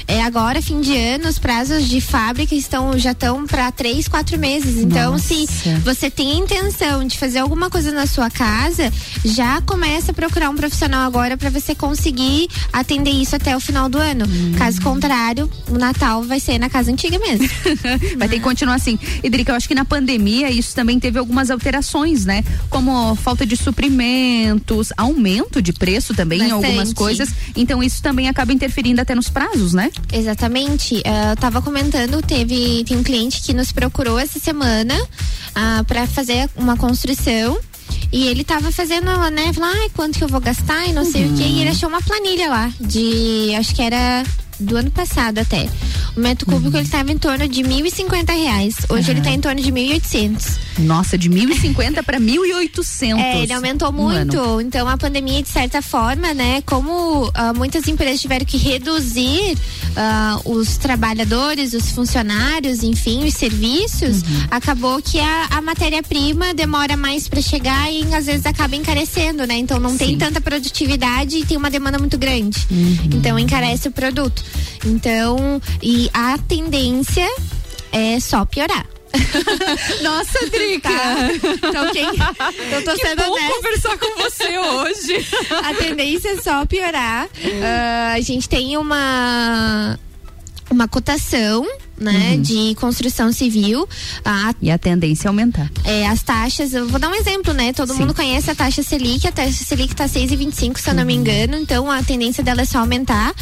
É agora fim de ano, os prazos de fábrica estão já estão para três, quatro meses. Então, se você tem a intenção de fazer alguma coisa na sua casa, já começa a procurar um profissional agora para você conseguir atender isso até o final do ano. Caso contrário, o Natal vai ser na casa antiga mesmo. [laughs] Vai ter que continuar assim. E Drica, eu acho que na pandemia isso também teve algumas alterações, né? Como falta de suprimentos, aumento de preço também em algumas Bastante. coisas. Então isso também acaba interferindo até nos prazos, né? Exatamente. Ah, eu tava comentando, teve tem um cliente que nos procurou essa semana ah, para fazer uma construção. E ele tava fazendo, né? Falou, ai, quanto que eu vou gastar e não sei o que. E ele achou uma planilha lá, de. Acho que era do ano passado até. O metro cúbico ele tava em torno de 1.050 reais. Hoje ele tá em torno de 1.800. Nossa, de 1.050 para 1.800. É, ele aumentou muito. Então a pandemia, de certa forma, né, como ah, muitas empresas tiveram que reduzir ah, os trabalhadores, os funcionários, enfim, os serviços, Uhum. acabou que a, a matéria-prima demora mais para chegar e às vezes acaba encarecendo, né? Então não tem tanta produtividade e tem uma demanda muito grande. Uhum. Então encarece o produto. Então, e a tendência é só piorar. [laughs] Nossa, Drica! Então, quem. [laughs] Eu tô Que sendo bom honesta. conversar com você hoje. [laughs] A tendência é só piorar. Ah, a gente tem uma. Uma cotação, né, Uhum. de construção civil. A E a tendência é aumentar. é, as taxas, eu vou dar um exemplo, né? Todo Sim. mundo conhece a taxa Selic, a taxa Selic tá 6,25, se eu não me Uhum. engano, então a tendência dela é só aumentar.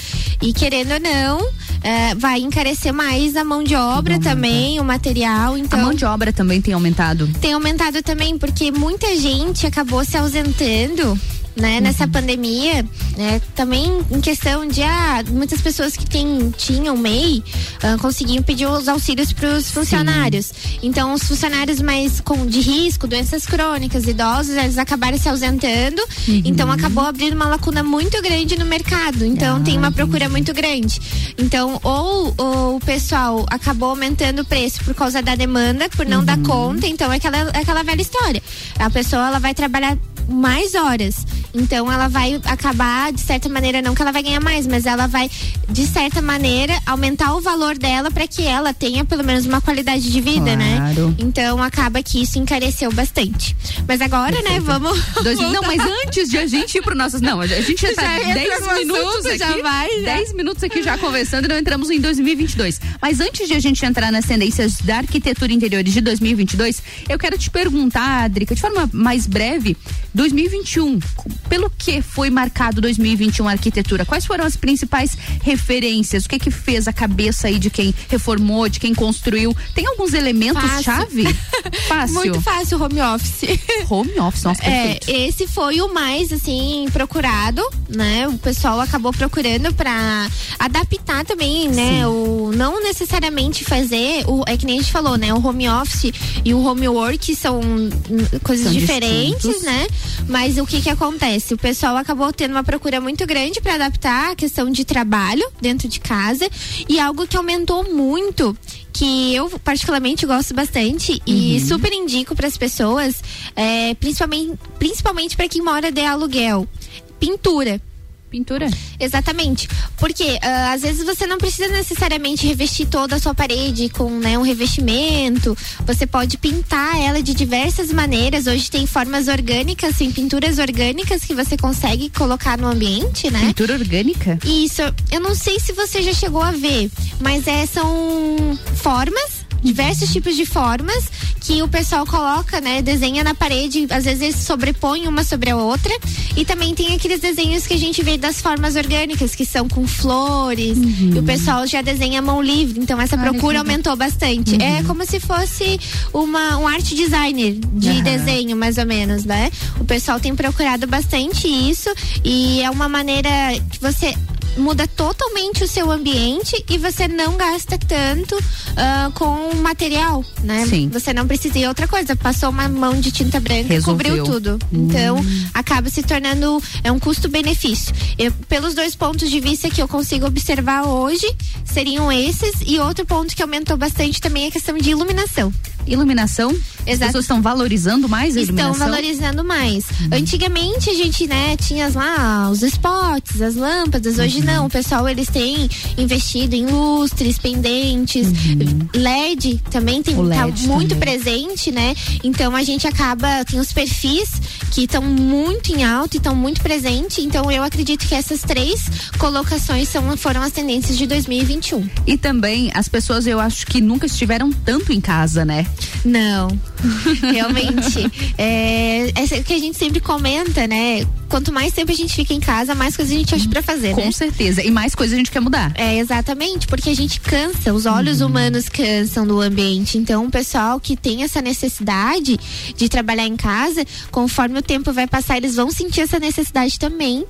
E querendo ou não, é, vai encarecer mais a mão de obra também, o material. Então A mão de obra também tem aumentado. tem aumentado também, porque muita gente acabou se ausentando. Né, nessa pandemia, né, também em questão de ah, muitas pessoas que tem, tinham MEI ah, conseguiam pedir os auxílios para os funcionários. Então, os funcionários mais com, de risco, doenças crônicas, idosos, eles acabaram se ausentando. Então, acabou abrindo uma lacuna muito grande no mercado. Então, tem uma procura muito grande. Então, ou, ou o pessoal acabou aumentando o preço por causa da demanda, por não dar conta. Então, é aquela, é aquela velha história. A pessoa ela vai trabalhar mais horas. Então ela vai acabar, de certa maneira, não que ela vai ganhar mais, mas ela vai, de certa maneira, aumentar o valor dela para que ela tenha pelo menos uma qualidade de vida, né? Claro. Então acaba que isso encareceu bastante. Mas agora, né, vamos. [laughs] Dois- não, mas antes de a gente ir pro nosso. Não, a gente [laughs] já tá Já entra 10 no minutos aqui. já vai, já. 10 minutos aqui já conversando e não entramos em 2022. Mas antes de a gente entrar nas tendências da arquitetura interiores de 2022, eu quero te perguntar, Drica, de forma mais breve, 2021, pelo que foi marcado 2021 a arquitetura? Quais foram as principais referências? O que que fez a cabeça aí de quem reformou, de quem construiu? Tem alguns elementos Fácil. chave? [laughs] Fácil. Muito fácil, home office. Home office, nossa, É, perfeito. esse foi o mais assim procurado, né? O pessoal acabou procurando pra adaptar também, né? O não necessariamente fazer o é que nem a gente falou, né? O home office e o home work são coisas São diferentes, distintos. né? Mas o que que acontece? O pessoal acabou tendo uma procura muito grande pra adaptar a questão de trabalho dentro de casa e algo que aumentou muito que eu particularmente gosto bastante e super indico para as pessoas, é, principalmente principalmente para quem mora de aluguel, pintura. Pintura? Exatamente. Porque ah, às vezes você não precisa necessariamente revestir toda a sua parede com né, um revestimento. Você pode pintar ela de diversas maneiras. Hoje tem formas orgânicas, tem pinturas orgânicas que você consegue colocar no ambiente, né? Pintura orgânica? Isso. Eu não sei se você já chegou a ver, mas é, são formas, diversos tipos de formas que o pessoal coloca, né? Desenha na parede, às vezes eles sobrepõem uma sobre a outra. E também tem aqueles desenhos que a gente vê das formas orgânicas, que são com flores. E o pessoal já desenha mão livre. Então essa procura aumentou bastante. É como se fosse uma, um art designer de Aham. desenho, mais ou menos, né? O pessoal tem procurado bastante isso. E é uma maneira que você muda totalmente o seu ambiente e você não gasta tanto ah, com material, né? Sim. Você não precisa. E outra coisa, passou uma mão de tinta branca e Resolveu. cobriu tudo. Então, acaba se tornando é um custo-benefício. Pelos dois pontos de vista que eu consigo observar hoje, seriam esses. E outro ponto que aumentou bastante também é a questão de iluminação. Iluminação? As Exato. pessoas estão valorizando mais a Estão iluminação? valorizando mais. Antigamente a gente, né, tinha lá os spots, as lâmpadas. Hoje não, o pessoal eles têm investido em lustres, pendentes, LED também tem O tá LED muito também. presente, né? Então a gente acaba tem os perfis que estão muito em alta e estão muito presentes. Então eu acredito que essas três colocações são, foram as tendências de 2021. E também as pessoas eu acho que nunca estiveram tanto em casa, né? Não, [laughs] realmente. é, é o que a gente sempre comenta, né? Quanto mais tempo a gente fica em casa, mais coisas a gente acha pra fazer, Com né? certeza. E mais coisa a gente quer mudar. É, exatamente, porque a gente cansa, os olhos humanos cansam do ambiente. Então, o pessoal que tem essa necessidade de trabalhar em casa, conforme o tempo vai passar, eles vão sentir essa necessidade também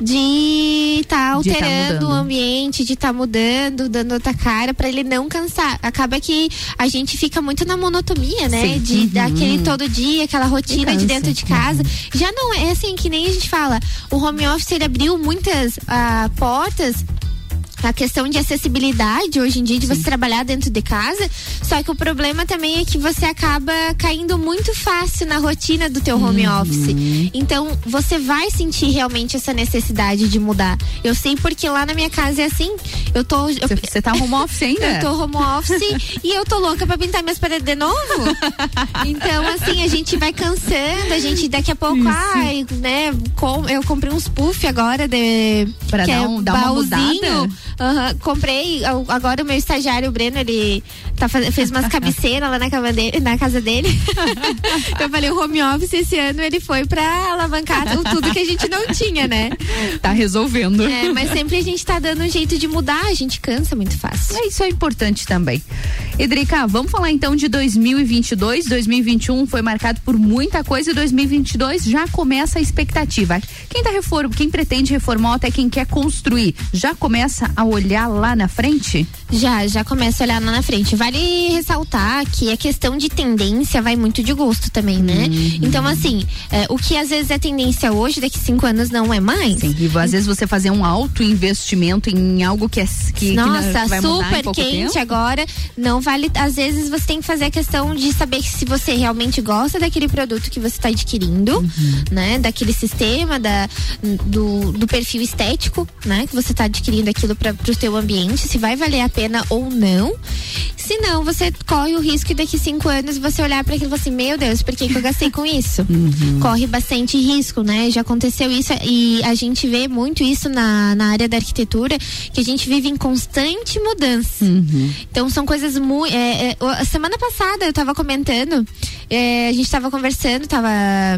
de estar De tá alterando o mudando. ambiente, de estar mudando, dando outra cara, pra ele não cansar. Acaba que a gente fica muito na monotonia, né? Sim. De Uhum. daquele todo dia, aquela rotina de dentro de casa. Já não é assim que nem a gente fala. O home office ele abriu muitas ah, portas a questão de acessibilidade hoje em dia de você trabalhar dentro de casa, só que o problema também é que você acaba caindo muito fácil na rotina do teu home Uhum. office. Então, você vai sentir realmente essa necessidade de mudar. Eu sei porque lá na minha casa é assim. Eu tô Você tá home office ainda? eu tô home office [laughs] e eu tô louca pra pintar minhas paredes de novo. Então, assim, a gente vai cansando, a gente daqui a pouco, ai, né, com, eu comprei uns puff agora de Pra que dar é um- dar uma baúzinho. mudada? Aham, comprei, agora o meu estagiário, o Breno, ele tá fez umas [laughs] cabeceiras lá na, dele- na casa dele. [laughs] eu falei, o home office esse ano ele foi pra alavancar tudo que a gente não tinha, né? Tá resolvendo. É, mas sempre a gente tá dando um jeito de mudar, a gente cansa muito fácil. É, isso é importante também. Edrica, vamos falar então de 2022. 2021 foi marcado por muita coisa e 2022 já começa a expectativa. Quem tá reform, quem pretende reformar ou até quem quer construir, já começa a olhar lá na frente? Já, já começa a olhar lá na frente. Vale ressaltar que a questão de tendência vai muito de gosto também, né? Então, assim, é, o que às vezes é tendência hoje, daqui cinco anos não é mais. Sim, e às vezes você fazer um alto investimento em algo que é que, Nossa, que super quente tempo. agora, não vale, às vezes você tem que fazer a questão de saber se você realmente gosta daquele produto que você está adquirindo, Uhum. né? Daquele sistema, da, do, do perfil estético, né? Que você está adquirindo aquilo para o teu ambiente, se vai valer a pena ou não. Se não, você corre o risco de daqui cinco anos você olhar para aquilo e falar assim, meu Deus, por que, que eu gastei com isso? [laughs] Corre bastante risco, né? Já aconteceu isso e a gente vê muito isso na, na área da arquitetura, que a gente vive em constante mudança. Então são coisas muito. a semana passada eu tava comentando, é, a gente tava conversando, tava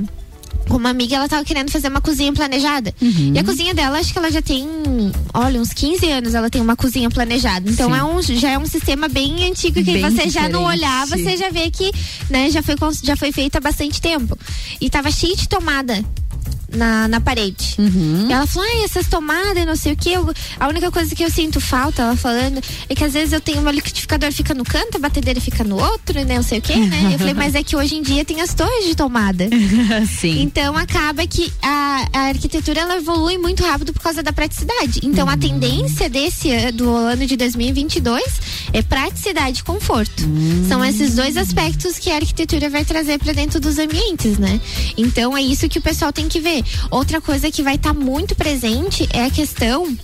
com uma amiga, ela tava querendo fazer uma cozinha planejada. Uhum. E a cozinha dela, acho que ela já tem, olha, uns 15 anos ela tem uma cozinha planejada. Então Sim. é um, já é um sistema bem antigo que Bem você já não diferente. olhar, você já vê que, né, já foi, já foi feito há bastante tempo. E tava cheio de tomada. Na, na parede. Uhum. Ela falou, ai, essas tomadas, não sei o que. Eu, a única coisa que eu sinto falta, ela falando, é que às vezes eu tenho meu liquidificador fica no canto, a batedeira fica no outro, né? Não sei o que, né? Eu falei, mas é que hoje em dia tem as torres de tomada. [laughs] Sim. Então acaba que a, a arquitetura ela evolui muito rápido por causa da praticidade. Então a tendência desse ano, do ano de 2022 é praticidade e conforto. São esses dois aspectos que a arquitetura vai trazer para dentro dos ambientes, né? Então é isso que o pessoal tem que ver. Outra coisa que vai estar muito presente é a questão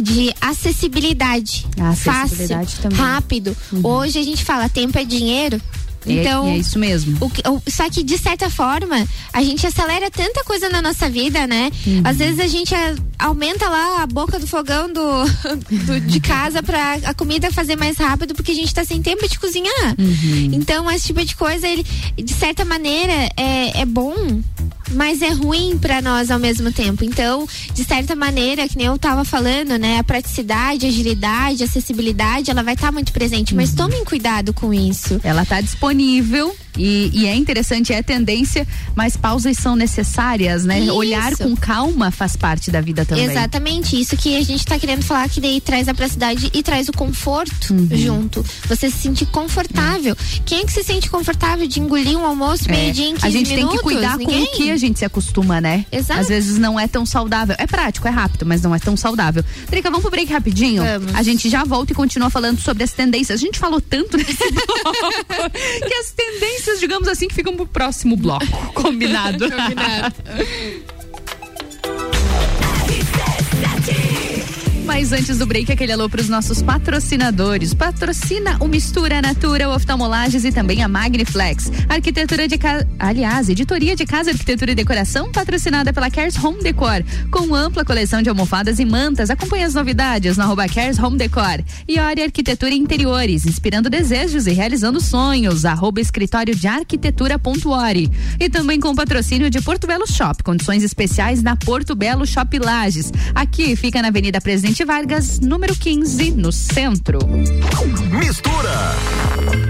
de acessibilidade. Acessibilidade Fácil, também. rápido. Hoje a gente fala tempo é dinheiro. É- Então, é isso mesmo. o o- só que, de certa forma, a gente acelera tanta coisa na nossa vida, né? Uhum. Às vezes a gente a- aumenta lá a boca do fogão do, [laughs] do- de casa pra a comida fazer mais rápido, porque a gente tá sem tempo de cozinhar. Uhum. Então, esse tipo de coisa, ele, de certa maneira, é, é bom, mas é ruim pra nós ao mesmo tempo. Então, de certa maneira, que nem eu tava falando, né? A praticidade, agilidade, acessibilidade, ela vai estar muito presente. Uhum. Mas tomem cuidado com isso. Ela está disponível e, e é interessante, é tendência, mas pausas são necessárias, né? Isso. Olhar com calma faz parte da vida também. Exatamente, isso que a gente tá querendo falar que daí traz a praticidade e traz o conforto Uhum. junto. Você se sentir confortável. Quem é que se sente confortável de engolir um almoço É, meio-dia em 15 a gente minutos? tem que cuidar Ninguém? com o que a gente se acostuma, né? Exato. Às vezes não é tão saudável. É prático, é rápido, mas não é tão saudável. Drica, vamos pro break rapidinho? Vamos. A gente já volta e continua falando sobre as tendências. A gente falou tanto nesse [laughs] bloco que as tendências, digamos assim, que ficam pro próximo bloco. [laughs] Combinado. Combinado. Mas antes do break, aquele alô para os nossos patrocinadores. Patrocina o Mistura Natura, o Oftalmolages e também a Magniflex. Arquitetura de casa. Aliás, editoria de casa, arquitetura e decoração, patrocinada pela Cares Home Decor. Com ampla coleção de almofadas e mantas. Acompanhe as novidades no arroba Cares Home Decor. E Ori Arquitetura e Interiores, inspirando desejos e realizando sonhos. Arroba escritório de arquitetura.ori. E também com patrocínio de Porto Belo Shop. Condições especiais na Porto Belo Shop Lages. Aqui fica na Avenida Presidente Vargas, número 15, no centro. Mistura.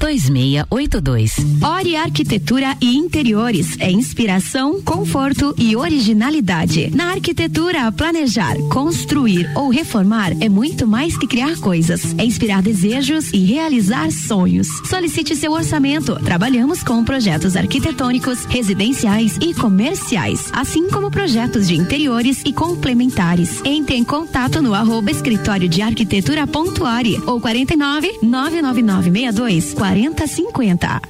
2682. Ori Arquitetura e Interiores é inspiração, conforto e originalidade. Na arquitetura, planejar, construir ou reformar é muito mais que criar coisas. É inspirar desejos e realizar sonhos. Solicite seu orçamento. Trabalhamos com projetos arquitetônicos, residenciais e comerciais, assim como projetos de interiores e complementares. Entre em contato no arroba escritório de arquitetura ou 49 99962 4050.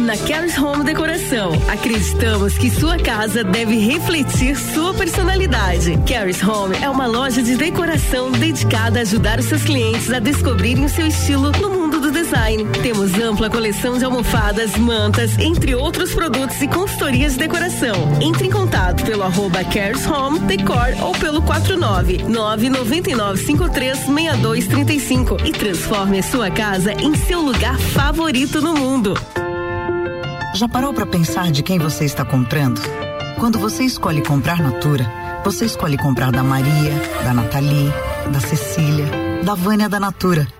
Na Caris Home Decoração, acreditamos que sua casa deve refletir sua personalidade. Caris Home é uma loja de decoração dedicada a ajudar os seus clientes a descobrirem o seu estilo no mundo do design. Temos ampla coleção de almofadas, mantas, entre outros produtos e consultorias de decoração. Entre em contato pelo arroba Caris Home Decor ou pelo 49 999 53 6235 e transforme a sua casa em seu lugar favorito no mundo. Já parou para pensar de quem você está comprando? Quando você escolhe comprar Natura, você escolhe comprar da Maria, da Nathalie, da Cecília, da Vânia da Natura.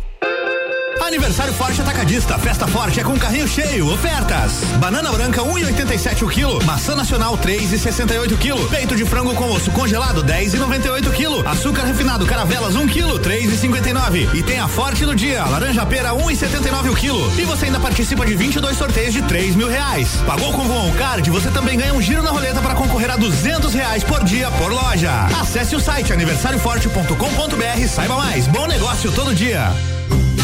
Aniversário Forte Atacadista. Festa Forte é com carrinho cheio. Ofertas. Banana branca 1,87 um o quilo. Maçã nacional 3,68 quilo. Peito de frango com osso congelado 10,98 quilo. Açúcar refinado caravelas 1 um quilo 3,59. E tem a Forte do dia. Laranja pera 1,79 um o quilo. E você ainda participa de 22 sorteios de 3 mil reais. Pagou com o Card? Você também ganha um giro na roleta para concorrer a 200 reais por dia por loja. Acesse o site aniversarioforte.com.br. Saiba mais. Bom negócio todo dia.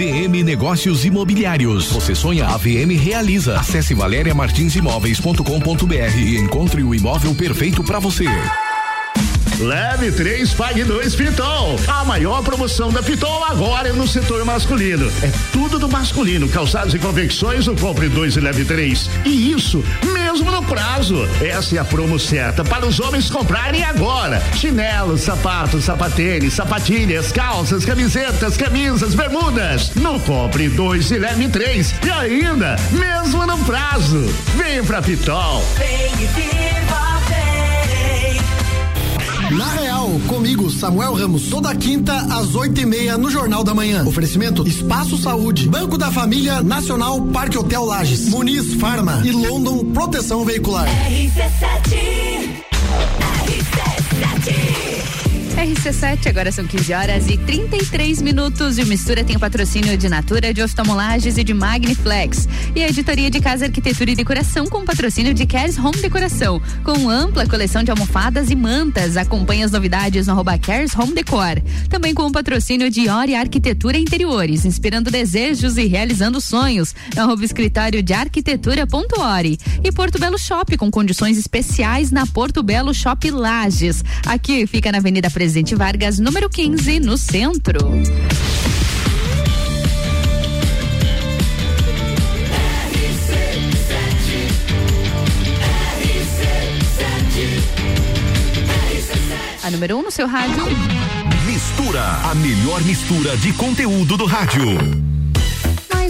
VM Negócios Imobiliários. Você sonha, a VM realiza. Acesse valeriamartinsimóveis.com.br e encontre o imóvel perfeito para você. Leve 3, pague 2 Pitol. A maior promoção da Pitol agora é no setor masculino. É tudo do masculino. Calçados e confecções, o compre 2 e leve 3. E isso mesmo no prazo. Essa é a promo certa para os homens comprarem agora. Chinelos, sapatos, sapatênis, sapatilhas, calças, camisetas, camisas, bermudas. Não compre 2 e leve 3. E ainda, mesmo no prazo. Vem pra Pitol. Vem e viva. Na Real, comigo, Samuel Ramos, toda quinta às oito e meia no Jornal da Manhã. Oferecimento Espaço Saúde, Banco da Família, Nacional Parque Hotel Lages, Muniz Farma e London Proteção Veicular. RC7 RC7 RC7, agora são 15 horas e 33 minutos. E o Mistura tem o patrocínio de Natura, de Oftalmolages e de Magniflex. E a editoria de Casa Arquitetura e Decoração com patrocínio de Cares Home Decoração. Com ampla coleção de almofadas e mantas. Acompanhe as novidades no arroba Cares Home Decor. Também com o patrocínio de Ori Arquitetura Interiores, inspirando desejos e realizando sonhos. No arroba escritório de arquitetura.ori. E Porto Belo Shop, com condições especiais na Porto Belo Shop Lages. Aqui fica na Avenida Presidente Vargas, número 15, no centro. A número 1 um no seu rádio. Mistura, a melhor mistura de conteúdo do rádio.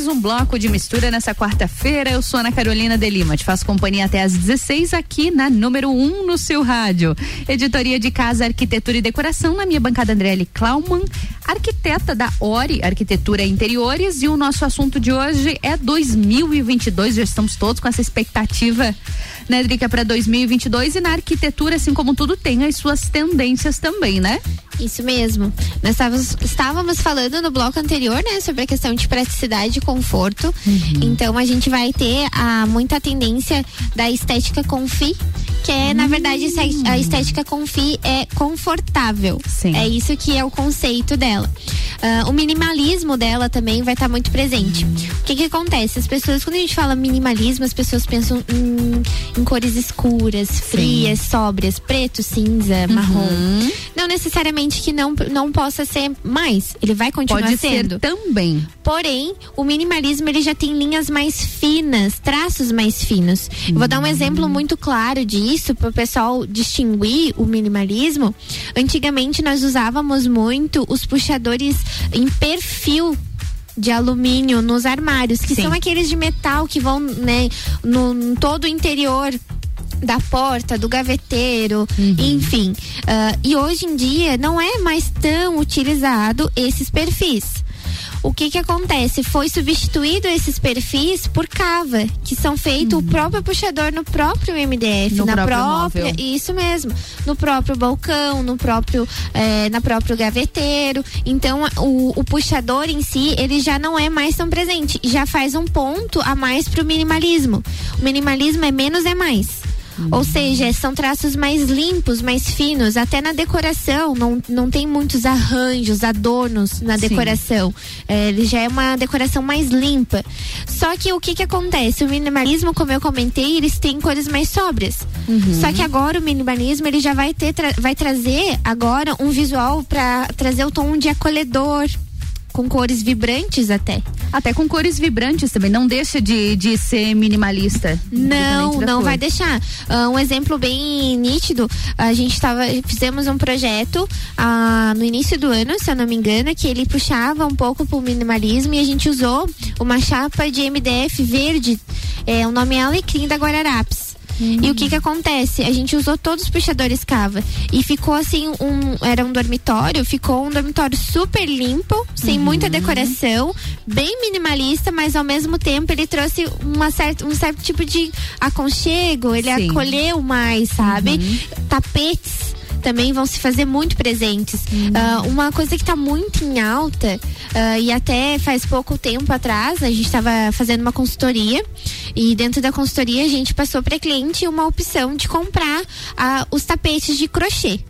Mais um bloco de mistura nessa quarta-feira. Eu sou Ana Carolina de Lima. Te faço companhia até às 16 aqui na número 1 um no seu rádio. Editoria de Casa, Arquitetura e Decoração. Na minha bancada, Andriele Klauman, arquiteta da Ori Arquitetura e Interiores. E o nosso assunto de hoje é 2022. Já estamos todos com essa expectativa né, Drica, para 2022 e na arquitetura, assim como tudo, tem as suas tendências também, né? Isso mesmo. Nós estávamos, estávamos falando no bloco anterior, né, sobre a questão de praticidade e conforto. Uhum. Então a gente vai ter a, muita tendência da estética confi, que é, uhum. na verdade, a estética confi é confortável. Sim. É isso que é o conceito dela. Uh, o minimalismo dela também vai estar tá muito presente. Uhum. O que que acontece? As pessoas, quando a gente fala minimalismo, as pessoas pensam em, em cores escuras, frias, Sim. sóbrias, preto, cinza, marrom. Não necessariamente que não, não possa ser mais. Ele vai continuar Pode sendo. Ser também. Porém, o minimalismo ele já tem linhas mais finas, traços mais finos. Uhum. Vou dar um exemplo muito claro disso para o pessoal distinguir o minimalismo. Antigamente nós usávamos muito os puxadores em perfil de alumínio nos armários, que Sim. são aqueles de metal que vão, né, no, no todo o interior da porta, do gaveteiro, uhum. enfim. Uh, e hoje em dia não é mais tão utilizado esses perfis o que que acontece? Foi substituído esses perfis por cava, que são feitos uhum. o próprio puxador no próprio MDF, no na própria, móvel. isso mesmo, no próprio balcão, no próprio, é, na próprio gaveteiro. Então o, o, puxador em si ele já não é mais tão presente, já faz um ponto a mais pro minimalismo. O minimalismo é menos é mais. Ou seja, são traços mais limpos, mais finos. Até na decoração, não, não tem muitos arranjos, adornos na decoração. É, ele já é uma decoração mais limpa. Só que o que que acontece? O minimalismo, como eu comentei, eles têm cores mais sóbrias. Uhum. Só que agora o minimalismo, ele já vai ter, tra vai trazer agora um visual para trazer o tom de acolhedor, com cores vibrantes até. Até com cores vibrantes também, não deixa de, de ser minimalista. Não, não cor. vai deixar. Uh, um exemplo bem nítido, a gente tava, fizemos um projeto uh, no início do ano, se eu não me engano, que ele puxava um pouco pro minimalismo e a gente usou uma chapa de MDF verde, é, o nome é Alecrim da Guararapes. E o que que acontece? A gente usou todos os puxadores cava e ficou assim um era um dormitório, ficou um dormitório super limpo, sem uhum. muita decoração, bem minimalista, mas ao mesmo tempo ele trouxe uma certa, um certo tipo de aconchego, ele Sim. acolheu mais, sabe? Uhum. Tapetes também vão se fazer muito presentes. Uh, uma coisa que está muito em alta, uh, e até faz pouco tempo atrás, a gente estava fazendo uma consultoria, e dentro da consultoria a gente passou para cliente uma opção de comprar uh, os tapetes de crochê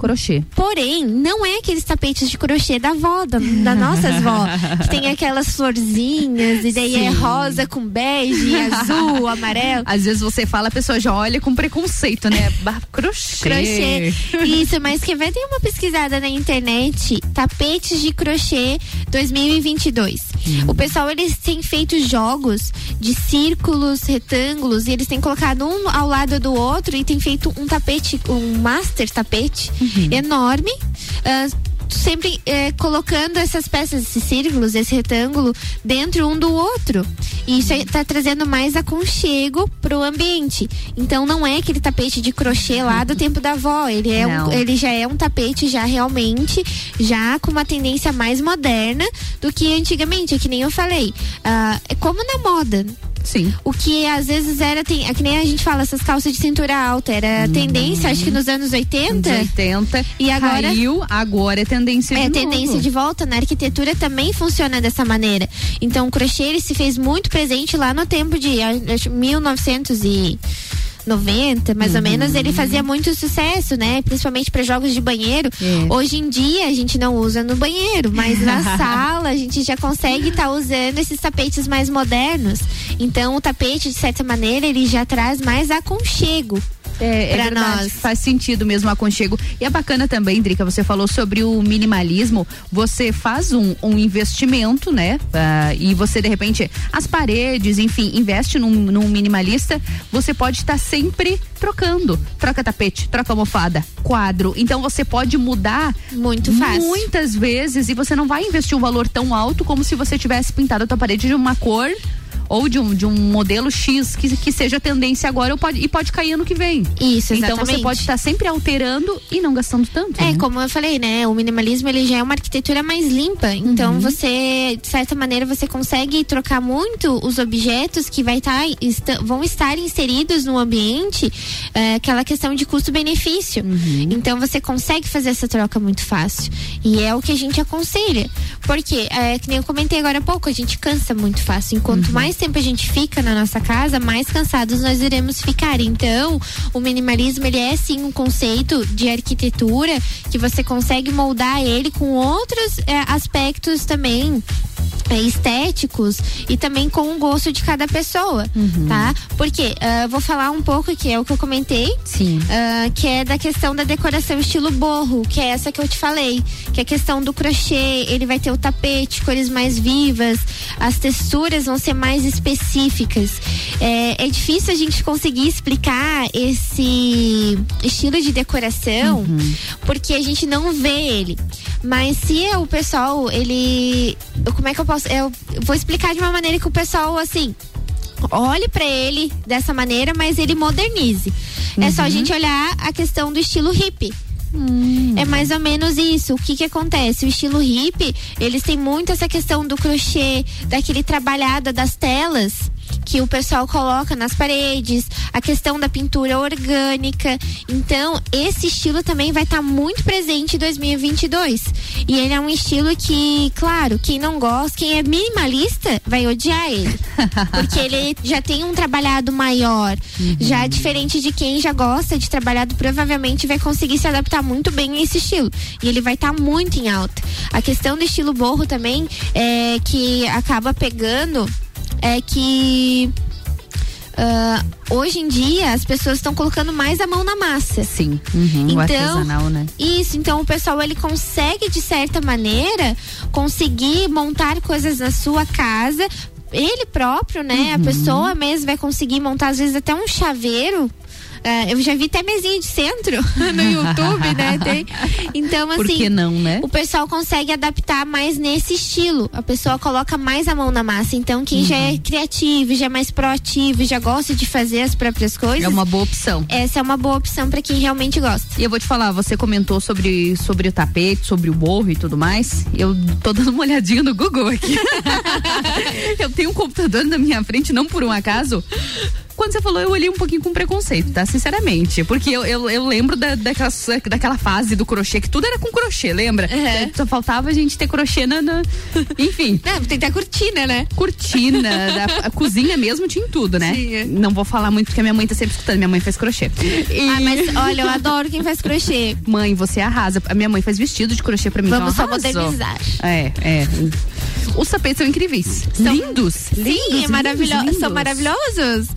crochê. Porém, não é aqueles tapetes de crochê da avó, da, da nossa avó, que tem aquelas florzinhas e daí é Sim. é rosa com bege, azul, amarelo. Às vezes você fala, a pessoa já olha com preconceito, né? crochê. Crochê. Isso, mas quer ver? Tem uma pesquisada na internet, tapetes de crochê 2022. Hum. O pessoal, eles têm feito jogos de círculos, retângulos, e eles têm colocado um ao lado do outro e tem feito um tapete, um master tapete, uhum. Enorme. Uh, sempre é, colocando essas peças, esses círculos, esse retângulo dentro um do outro. E isso está trazendo mais aconchego pro ambiente. Então não é aquele tapete de crochê lá do tempo da avó. Ele, é um, ele já é um tapete já realmente, já com uma tendência mais moderna do que antigamente. É que nem eu falei. Uh, é como na moda Sim. O que às vezes era, tem, é que nem a gente fala, essas calças de cintura alta, era tendência, acho que nos anos 80. Anos 80. E agora. Caiu, agora é tendência É de tendência novo. de volta, na arquitetura também funciona dessa maneira. Então o crochê ele se fez muito presente lá no tempo de acho, 1990, mais Uhum. ou menos, ele fazia muito sucesso, né? Principalmente para jogos de banheiro. É. Hoje em dia a gente não usa no banheiro, mas na [laughs] sala a gente já consegue estar usando esses tapetes mais modernos. Então o tapete, de certa maneira, ele já traz mais aconchego. É, é pra verdade, nós. faz sentido mesmo o aconchego. E é bacana também, Drica, você falou sobre o minimalismo. Você faz um, um investimento, né? Ah, e você, de repente, as paredes, enfim, investe num, num minimalista. Você pode estar sempre trocando. Troca tapete, troca almofada, quadro. Então você pode mudar muito fácil. Muitas vezes e você não vai investir um valor tão alto como se você tivesse pintado a tua parede de uma cor ou de um, de um modelo X que, que seja tendência agora pode, e pode cair ano que vem. Isso, Então você exatamente. pode estar sempre alterando e não gastando tanto. É, né? como eu falei, né? O minimalismo ele já é uma arquitetura mais limpa. Então Uhum. você, de certa maneira, você consegue trocar muito os objetos que vai tá, esta- vão estar inseridos no ambiente, é, aquela questão de custo-benefício. Uhum. Então você consegue fazer essa troca muito fácil. E é o que a gente aconselha. Porque, é, que nem eu comentei agora há pouco, a gente cansa muito fácil. Enquanto Uhum. mais tempo a gente fica na nossa casa, mais cansados nós iremos ficar. Então, o minimalismo ele é sim um conceito de arquitetura que você consegue moldar ele com outros é, aspectos também estéticos e também com o gosto de cada pessoa, tá? Porque ah, vou falar um pouco que é o que eu comentei, Sim. ah, que é da questão da decoração estilo borro, que é essa que eu te falei, que é a questão do crochê, ele vai ter o tapete, cores mais vivas, as texturas vão ser mais específicas. É, é difícil a gente conseguir explicar esse estilo de decoração porque a gente não vê ele. Mas se o pessoal, ele. Como é que eu posso. Eu vou explicar de uma maneira que o pessoal, assim. Olhe pra ele dessa maneira, mas ele modernize. É só a gente olhar a questão do estilo hippie. É mais ou menos isso. O que que acontece? O estilo hippie, eles têm muito essa questão do crochê, daquele trabalhado das telas que o pessoal coloca nas paredes, a questão da pintura orgânica. Então, esse estilo também vai estar muito presente em 2022. E ele é um estilo que, claro, quem não gosta, quem é minimalista, vai odiar ele. [laughs] Porque ele já tem um trabalhado maior. Já diferente de quem já gosta de trabalhado, provavelmente vai conseguir se adaptar muito bem a esse estilo. E ele vai estar muito em alta. A questão do estilo borro também é que acaba pegando é que ah, hoje em dia as pessoas estão colocando mais a mão na massa. Sim. Uhum, o Então, artesanal, né? Isso, então o pessoal ele consegue de certa maneira conseguir montar coisas na sua casa. Ele próprio, né? A Uhum. pessoa mesmo vai conseguir montar às vezes até um chaveiro. Ah, eu já vi até mesinha de centro [laughs] no YouTube, né? Tem. Então, assim. Por que não, né? O pessoal consegue adaptar mais nesse estilo. A pessoa coloca mais a mão na massa. Então, quem já é criativo, já é mais proativo, já gosta de fazer as próprias coisas. É uma boa opção. Essa é uma boa opção para quem realmente gosta. E eu vou te falar, você comentou sobre, sobre o tapete, sobre o borro e tudo mais. Eu tô dando uma olhadinha no Google aqui. [laughs] eu tenho um computador na minha frente, não por um acaso. Quando você falou, eu olhei um pouquinho com preconceito, tá? Sinceramente. Porque eu, eu, eu lembro da, daquela, daquela fase do crochê, que tudo era com crochê, lembra? Uhum. Só faltava a gente ter crochê na. na- Enfim. [laughs] Não, tem que ter cortina, né? Cortina, da, a cozinha mesmo tinha em tudo, né? Não vou falar muito porque a minha mãe tá sempre escutando. Minha mãe faz crochê. E- Ah, mas olha, eu adoro quem faz crochê. [laughs] Mãe, você arrasa. A minha mãe faz vestido de crochê pra mim. Vamos então só modernizar. É, é. Os tapetes são incríveis. lindos. Sim, lindos, é maravilho lindos, são maravilhosos.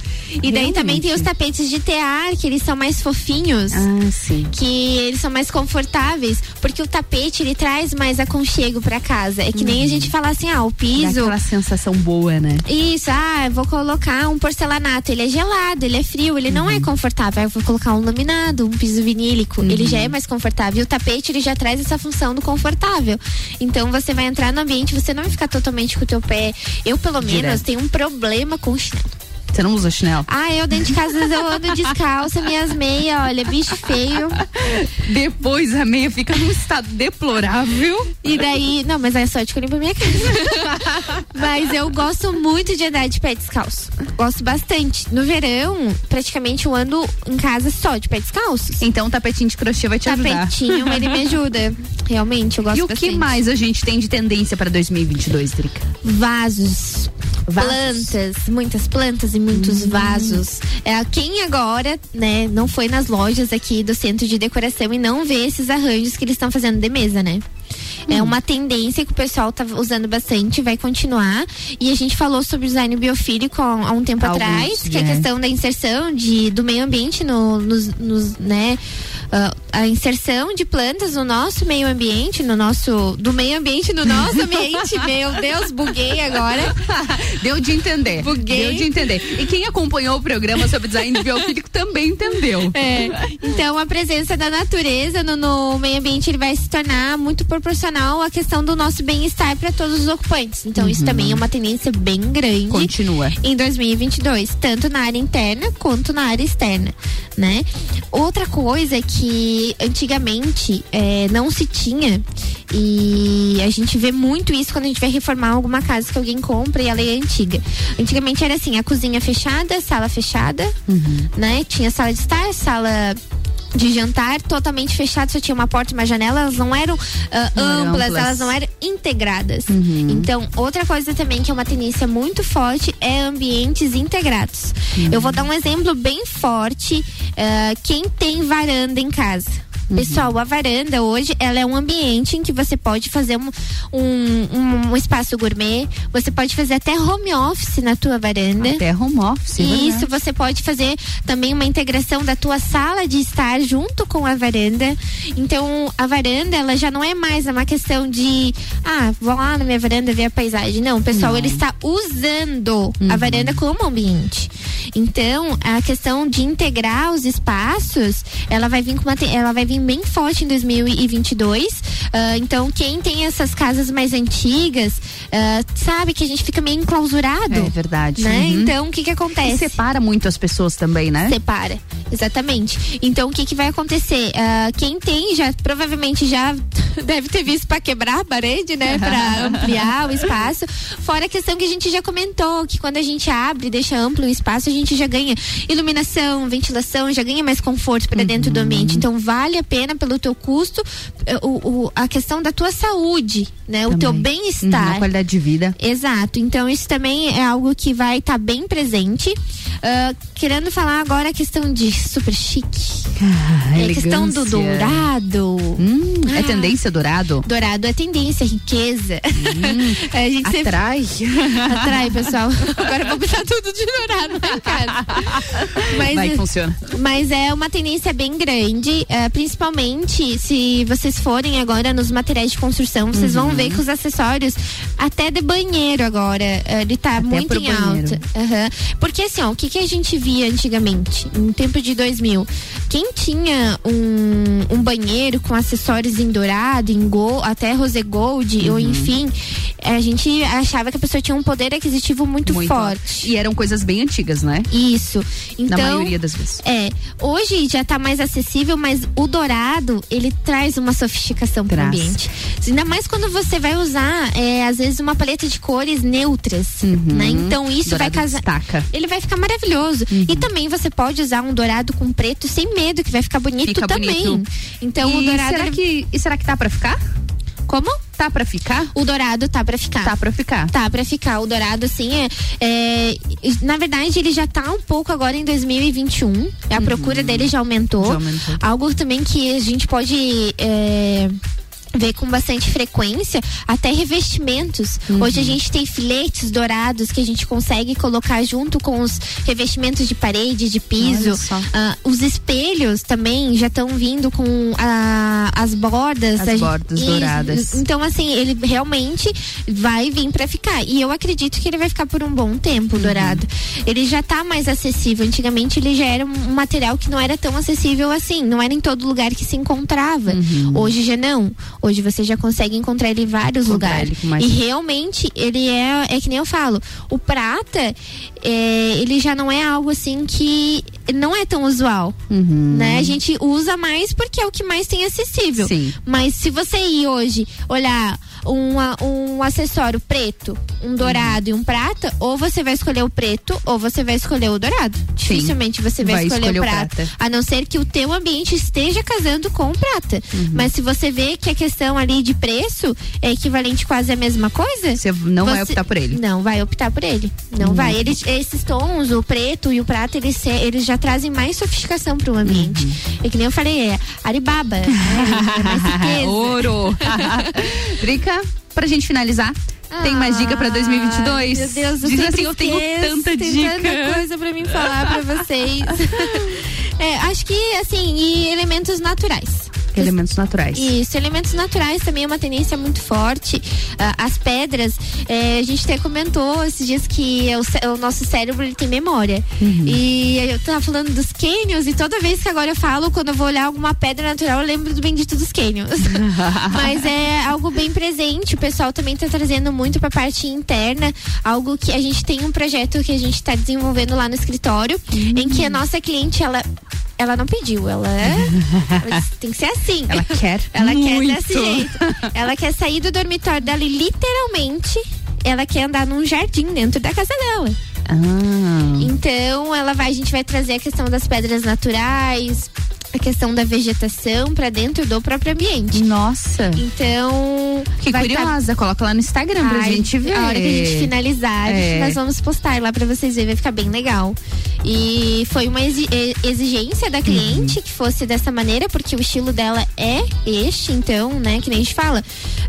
E daí também tem os tapetes de tear, que eles são mais fofinhos. Ah, sim. Que eles são mais confortáveis. Porque o tapete, ele traz mais aconchego pra casa. É que nem a gente fala assim, ah, o Dá piso. aquela sensação boa, né? Isso, ah, eu vou colocar um porcelanato. Ele é gelado, ele é frio, ele não é confortável. Eu vou colocar um laminado, um piso vinílico. Ele já é mais confortável. E o tapete, ele já traz essa função do confortável. Então você vai entrar no ambiente, você não vai ficar totalmente com o teu pé. Eu, pelo Direto. menos, tenho um problema com o chinelo. Você não usa chinelo? Ah, eu dentro de casa eu ando descalça, minhas meias, olha, bicho feio. Depois a meia fica num estado deplorável. E daí, não, mas é só de que eu limpo a minha casa. [laughs] mas eu gosto muito de andar de pé descalço. Gosto bastante. No verão, praticamente eu ando em casa só de pé descalços. Então o tapetinho de crochê vai te ajudar. Tapetinho, ele me ajuda. Realmente, eu gosto E o bastante. que mais a gente tem de tendência para 2022, Drica? Vasos. Vasos. Plantas, muitas plantas e muitos vasos. É, quem agora, né, não foi nas lojas aqui do centro de decoração e não vê esses arranjos que eles estão fazendo de mesa, né? É uma tendência que o pessoal tá usando bastante, vai continuar. E a gente falou sobre design biofílico há, há um tempo Alguns, atrás, que é a é. questão da inserção de, do meio ambiente no, nos, nos, né? ah, a inserção de plantas no nosso meio ambiente, no nosso. Do meio ambiente no nosso ambiente. [laughs] Meu Deus, buguei agora. Deu de entender. Buguei. Deu de entender. E quem acompanhou o programa sobre design biofílico também entendeu. É, então a presença da natureza no, no meio ambiente ele vai se tornar muito proporcional à questão do nosso bem-estar para todos os ocupantes. Então isso também é uma tendência bem grande. Continua. Em 2022, tanto na área interna quanto na área externa, né? Outra coisa que antigamente é, não se tinha e a gente vê muito isso quando a gente vai reformar alguma casa que alguém compra e ela é antiga. Antigamente era assim, a cozinha fechada, sala fechada, né? Tinha sala de estar, sala de jantar totalmente fechada, só tinha uma porta e uma janela, elas não eram ah, Não eram amplas, amplas. elas não eram integradas. Então, outra coisa também que é uma tendência muito forte é ambientes integrados. Eu vou dar um exemplo bem forte. ah, quem tem varanda em casa? Pessoal, a varanda hoje ela é um ambiente em que você pode fazer um, um, um- um espaço gourmet, você pode fazer até home office na tua varanda. Até home office. é Isso, você pode fazer também uma integração da tua sala de estar junto com a varanda. Então, a varanda, ela já não é mais uma questão de, ah, vou lá na minha varanda ver a paisagem. Não, pessoal, ele está usando a varanda como ambiente. Então, a questão de integrar os espaços, ela vai vir com uma, ela vai vir bem forte em 2022. Ah, então, quem tem essas casas mais antigas, ah, sabe que a gente fica meio enclausurado. É verdade. Né? Uhum. Então, o que que acontece? E separa muito as pessoas também, né? Separa, exatamente. Então, o que que vai acontecer? Ah, quem tem já, provavelmente já [laughs] deve ter visto para quebrar a parede, né? Para [laughs] ampliar o espaço. Fora a questão que a gente já comentou, que quando a gente abre, deixa amplo o espaço, a gente já ganha iluminação, ventilação, já ganha mais conforto para dentro do ambiente. Então, vale a pena pelo teu custo, eh, o, o- a questão da tua saúde, né? O teu bem-estar. a qualidade de vida. Exato. Então isso também é algo que vai estar bem presente. Ah, querendo falar agora a questão de super chique. Ah, é a questão do dourado. Hum, é Ah. tendência dourado? Dourado é tendência, riqueza. [laughs] a gente sempre- Atrai. [laughs] Atrai, pessoal. Agora vou botar tudo de dourado lá em casa. Mas, Vai que funciona. mas é uma tendência bem grande, eh, principalmente se vocês forem agora nos materiais de construção, vocês Uhum. vão ver que os acessórios, até de banheiro agora, eh, ele tá muito pro em alta. Aham. Porque assim, ó, o que, que a gente via antigamente, no tempo de 2000? Quem tinha um, um banheiro com acessórios em dourado, em gold, até rose gold, ou Uhum. enfim, a gente achava que a pessoa tinha um poder aquisitivo muito, Muito forte. E eram coisas bem antigas, né? Isso. Então, Na maioria das vezes. é, hoje já tá mais acessível, mas o dourado, ele traz uma sofisticação para o ambiente. Ainda mais quando você vai usar, é, às vezes, uma paleta de cores neutras, né? Então isso vai Uhum. Dourado casar. destaca. Ele vai ficar maravilhoso. E também você pode usar um dourado com preto sem medo, que vai ficar bonito Fica também. bonito. Então e o dourado. Será ele- que, e será que tá pra ficar? Como? Tá pra ficar? O dourado tá pra ficar. Tá pra ficar. Tá pra ficar. O dourado, assim, é, é- Na verdade, ele já tá um pouco agora em 2021. A procura dele já aumentou. Uhum. Já aumentou. Algo também que a gente pode. é, Ver com bastante frequência, até revestimentos. Uhum. Hoje a gente tem filetes dourados que a gente consegue colocar junto com os revestimentos de parede, de piso. Ah, os espelhos também já estão vindo com a- as bordas. As gente- bordas Isso. douradas. Então, assim, ele realmente vai vir pra ficar. E eu acredito que ele vai ficar por um bom tempo, Uhum. dourado. Ele já tá mais acessível. Antigamente ele já era um material que não era tão acessível assim. Não era em todo lugar que se encontrava. Uhum. Hoje já não. Hoje você já consegue encontrar ele em vários Encontrar lugares. mais- E realmente ele é, é que nem eu falo, o prata, é, ele já não é algo assim que não é tão usual. Uhum. Né? A gente usa mais porque é o que mais tem acessível. Sim. Mas se você ir hoje olhar uma- um acessório preto, um dourado e um prata, ou você vai escolher o preto ou você vai escolher o dourado. Dificilmente você vai, Vai escolher, escolher o o prata, prata. A não ser que o teu ambiente esteja casando com o prata. Uhum. Mas se você vê que a questão ali de preço é equivalente quase à mesma coisa. Você não vai optar por ele. Não vai optar por ele. Não Uhum. vai. Eles, esses tons, o preto e o prata, eles, eles já trazem mais sofisticação pro ambiente. Uhum. É que nem eu falei, é Alibaba. né? [laughs] É mais riqueza. Ouro. [laughs] Drica, pra gente finalizar, tem mais dica pra 2022? Meu Deus, eu Diz sempre assim, eu tenho tanta tem dica. tanta coisa pra mim falar pra vocês. [laughs] É, acho que, assim, e elementos naturais. Elementos naturais. Isso, elementos naturais também é uma tendência muito forte. Ah, as pedras, é, a gente até comentou esses dias que o, cé- o nosso cérebro ele tem memória. Uhum. E eu tava falando dos cânions e toda vez que agora eu falo, quando eu vou olhar alguma pedra natural, eu lembro do bendito dos cânions. [laughs] Mas é algo bem presente. O pessoal também tá trazendo muito pra parte interna. Algo que a gente tem um projeto que a gente tá desenvolvendo lá no escritório, em que a nossa cliente, ela. Ela não pediu, ela, [laughs] ela disse, tem que ser assim. Ela quer Ela muito. quer desse jeito. Ela quer sair do dormitório dela e literalmente ela quer andar num jardim dentro da casa dela. Ah. Então, ela vai, a gente vai trazer a questão das pedras naturais, a questão da vegetação pra dentro do próprio ambiente. Nossa. Então, Que vai tá- curiosa, coloca lá no Instagram pra Ai, gente ver. A hora que a gente finalizar, É. nós vamos postar lá pra vocês verem, vai ficar bem legal. E foi uma exi- exigência da cliente que fosse dessa maneira, porque o estilo dela é este, então, né, que nem a gente fala.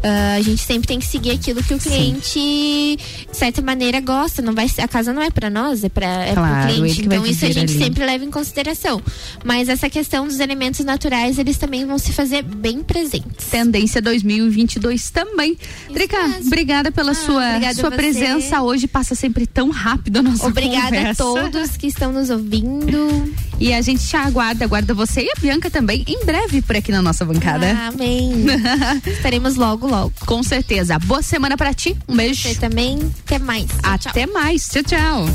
ah, a gente sempre tem que seguir aquilo que o cliente, de certa maneira, gosta. Não vai, a casa não é pra nós, é, pra, é Claro, pro cliente. Então, isso a gente ali. sempre leva em consideração. Mas essa questão dos elementos naturais, eles também vão se fazer bem presentes. Tendência 2022 também. Drica, obrigada pela sua, obrigada sua a você. presença hoje. Passa sempre tão rápido a nossa Obrigada conversa. a todos que estão nos ouvindo. E a gente te aguarda, aguarda você e a Bianca também em breve por aqui na nossa bancada. Amém. [laughs] Estaremos logo, logo. Com certeza. Boa semana pra ti. Um beijo. Você também. Até mais. Tchau, Até mais. Tchau, tchau.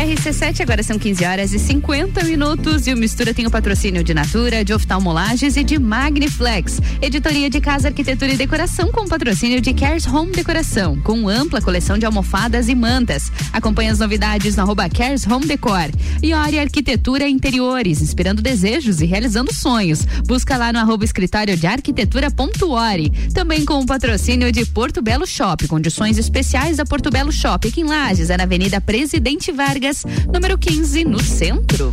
RC7, agora são 15 horas e 50 minutos e o Mistura tem o patrocínio de Natura, de Oftalmolages e de Magniflex. Editoria de Casa, Arquitetura e Decoração com patrocínio de Cares Home Decoração, com ampla coleção de almofadas e mantas. Acompanhe as novidades no arroba Cares Home Decor. E Ori Arquitetura Interiores, inspirando desejos e realizando sonhos. Busca lá no arroba escritório de arquitetura.ori. Também com o patrocínio de Porto Belo Shop, condições especiais da Porto Belo Shop, aqui em Lages, é na Avenida Presidente Vargas, número 15, no centro.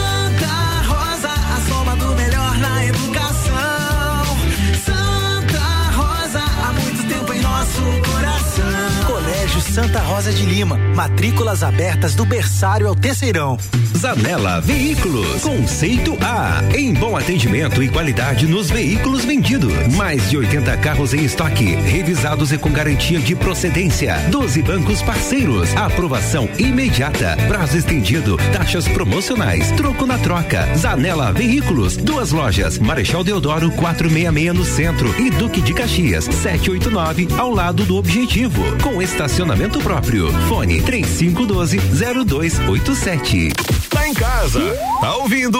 Santa Rosa de Lima. Matrículas abertas do berçário ao terceirão. Zanela Veículos, conceito A, em bom atendimento e qualidade nos veículos vendidos. Mais de 80 carros em estoque, revisados e com garantia de procedência. 12 bancos parceiros, aprovação imediata, prazo estendido, taxas promocionais, troco na troca. Zanela Veículos, duas lojas, Marechal Deodoro 466 no centro e Duque de Caxias 789 ao lado do Objetivo, com estacionamento próprio. Fone 3512 0287. Em casa. Tá ouvindo?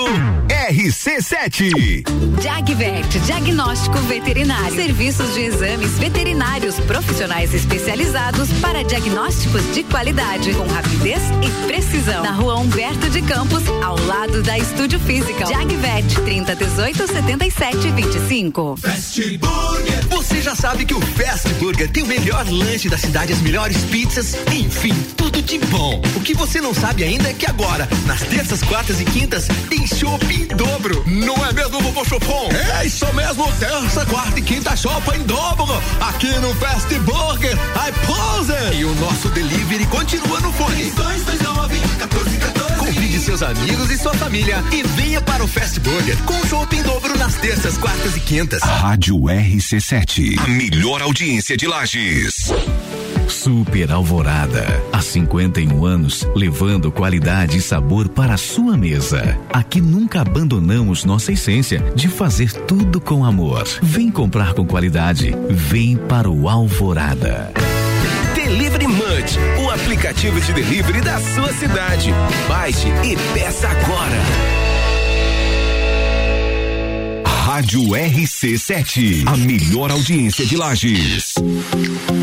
RC7. Jagvet, diagnóstico veterinário. Serviços de exames veterinários profissionais especializados para diagnósticos de qualidade, com rapidez e precisão. Na rua Humberto de Campos, ao lado da Estúdio Física. Jagvet, 30 18 77 25. Fast Burger. Você já sabe que o Fast Burger tem o melhor lanche da cidade, as melhores pizzas, enfim, tudo de bom. O que você não sabe ainda é que agora, nas terças, quartas e quintas, tem chopp em dobro. Não é mesmo, vovô Chopon? É isso mesmo, terça, quarta e quinta, chopp em dobro. Aqui no Fast Burger, I pose. E o nosso delivery continua no fone. 2229 1414. Convide seus amigos e sua família e venha para o Fast Burger com chopp em dobro nas terças, quartas e quintas. Rádio RC7. A melhor audiência de Lages. Super Alvorada. Há 51 anos, levando qualidade e sabor para a sua mesa. Aqui nunca abandonamos nossa essência de fazer tudo com amor. Vem comprar com qualidade. Vem para o Alvorada. Delivery Munch, o aplicativo de delivery da sua cidade. Baixe e peça agora. Rádio RC7. A melhor audiência de Lages.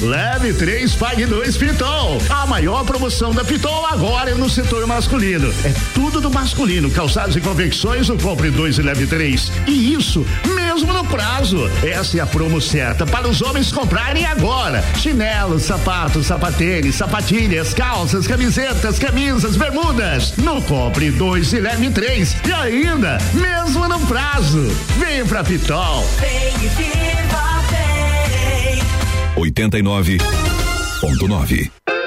Leve 3, pague 2 Pitol. A maior promoção da Pitol agora é no setor masculino. É tudo do masculino. Calçados e convecções, o compre 2 e leve 3. E isso mesmo no prazo. Essa é a promo certa para os homens comprarem agora. Chinelos, sapatos, sapatênis, sapatilhas, calças, camisetas, camisas, bermudas. No compre 2 e leve 3. E ainda, mesmo no prazo. Vem pra Pitol. Vem e viva. 89.9.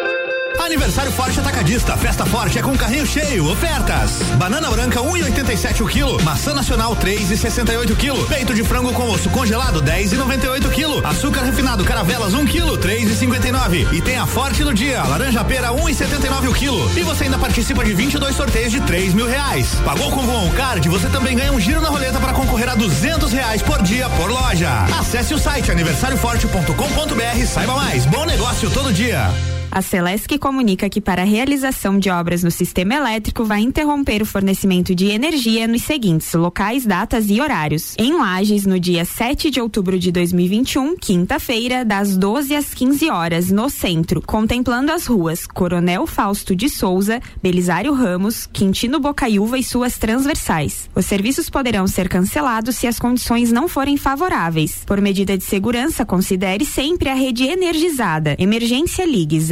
Aniversário Forte Atacadista. Festa Forte é com carrinho cheio. Ofertas. Banana branca 1,87 o quilo. Maçã nacional 3,68 quilo. Peito de frango com osso congelado 10,98 quilo. Açúcar refinado Caravelas 1 quilo 3,59. E tem a Forte no dia. Laranja pera 1,79 o quilo. E você ainda participa de 22 sorteios de 3 mil reais. Pagou com o Card? Você também ganha um giro na roleta para concorrer a 200 reais por dia por loja. Acesse o site aniversarioforte.com.br. Saiba mais. Bom negócio todo dia. A Celesc comunica que para a realização de obras no sistema elétrico vai interromper o fornecimento de energia nos seguintes locais, datas e horários. Em Lages, no dia 7 de outubro de 2021, quinta-feira, das 12 às 15 horas, no centro, contemplando as ruas Coronel Fausto de Souza, Belisário Ramos, Quintino Bocaiúva e suas transversais. Os serviços poderão ser cancelados se as condições não forem favoráveis. Por medida de segurança, considere sempre a rede energizada. Emergência Ligue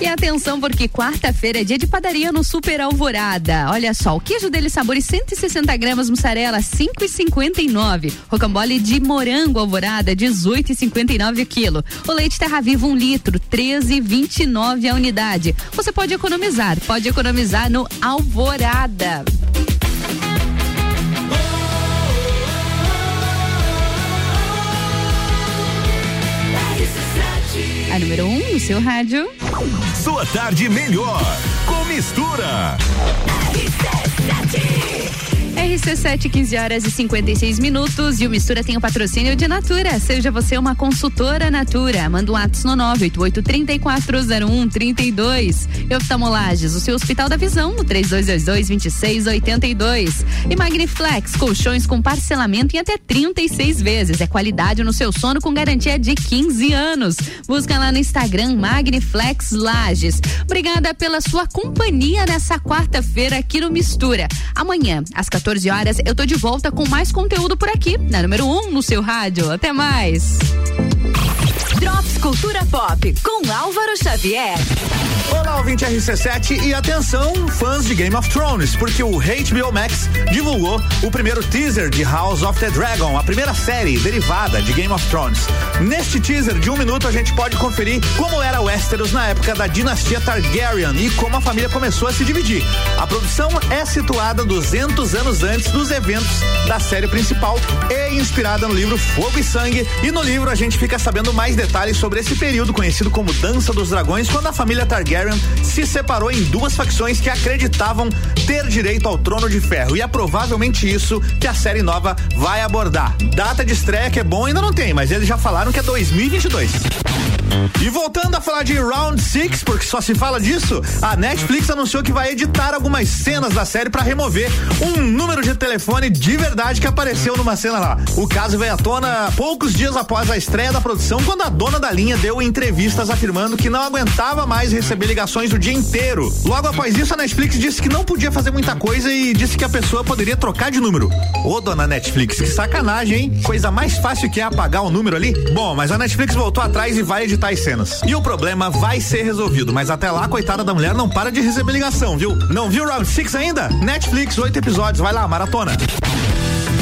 E atenção, porque quarta-feira é dia de padaria no Super Alvorada. Olha só, o queijo dele sabores 160 gramas, mussarela 5,59. Rocambole de morango alvorada 18,59 o quilo. O leite terra viva um litro 13,29 a unidade. Você pode economizar, pode economizar no Alvorada. Número 1 um no seu rádio. Sua tarde melhor com mistura. RC7, 15 horas e 56 minutos. E o Mistura tem o patrocínio de Natura. Seja você uma consultora Natura. Manda um ato no 988-3401-32. E oftalmolages, o seu Hospital da Visão, no 3222-2682. E Magniflex, colchões com parcelamento em até 36 vezes. É qualidade no seu sono com garantia de 15 anos. Busca lá no Instagram Magniflex Lages. Obrigada pela sua companhia nessa quarta-feira aqui no Mistura. Amanhã, às 14 horas, eu tô de volta com mais conteúdo por aqui, na número 1 um no seu rádio. Até mais. Drops Cultura Pop com Álvaro Xavier. Olá, ouvinte RC7 e atenção, fãs de Game of Thrones, porque o HBO Max divulgou o primeiro teaser de House of the Dragon, a primeira série derivada de Game of Thrones. Neste teaser de um minuto a gente pode conferir como era Westeros na época da dinastia Targaryen e como a família começou a se dividir. A produção é situada 200 anos antes dos eventos da série principal e inspirada no livro Fogo e Sangue. E no livro a gente fica sabendo mais detalhes sobre esse período conhecido como Dança dos Dragões, quando a família Targaryen se separou em duas facções que acreditavam ter direito ao trono de ferro. E é provavelmente isso que a série nova vai abordar. Data de estreia que é bom ainda não tem, mas eles já falaram que é 2022. E voltando a falar de Round Six, porque só se fala disso, a Netflix anunciou que vai editar algumas cenas da série para remover um número de telefone de verdade que apareceu numa cena lá. O caso veio à tona poucos dias após a estreia da produção, quando a dona da linha deu entrevistas afirmando que não aguentava mais receber ligações o dia inteiro. Logo após isso, a Netflix disse que não podia fazer muita coisa e disse que a pessoa poderia trocar de número. Ô, dona Netflix, que sacanagem, hein? Coisa mais fácil que é apagar o número ali. Bom, mas a Netflix voltou atrás e vai editar as cenas. E o problema vai ser resolvido, mas até lá, coitada da mulher não para de receber ligação, viu? Não viu Round 6 ainda? Netflix, oito episódios, vai lá, maratona.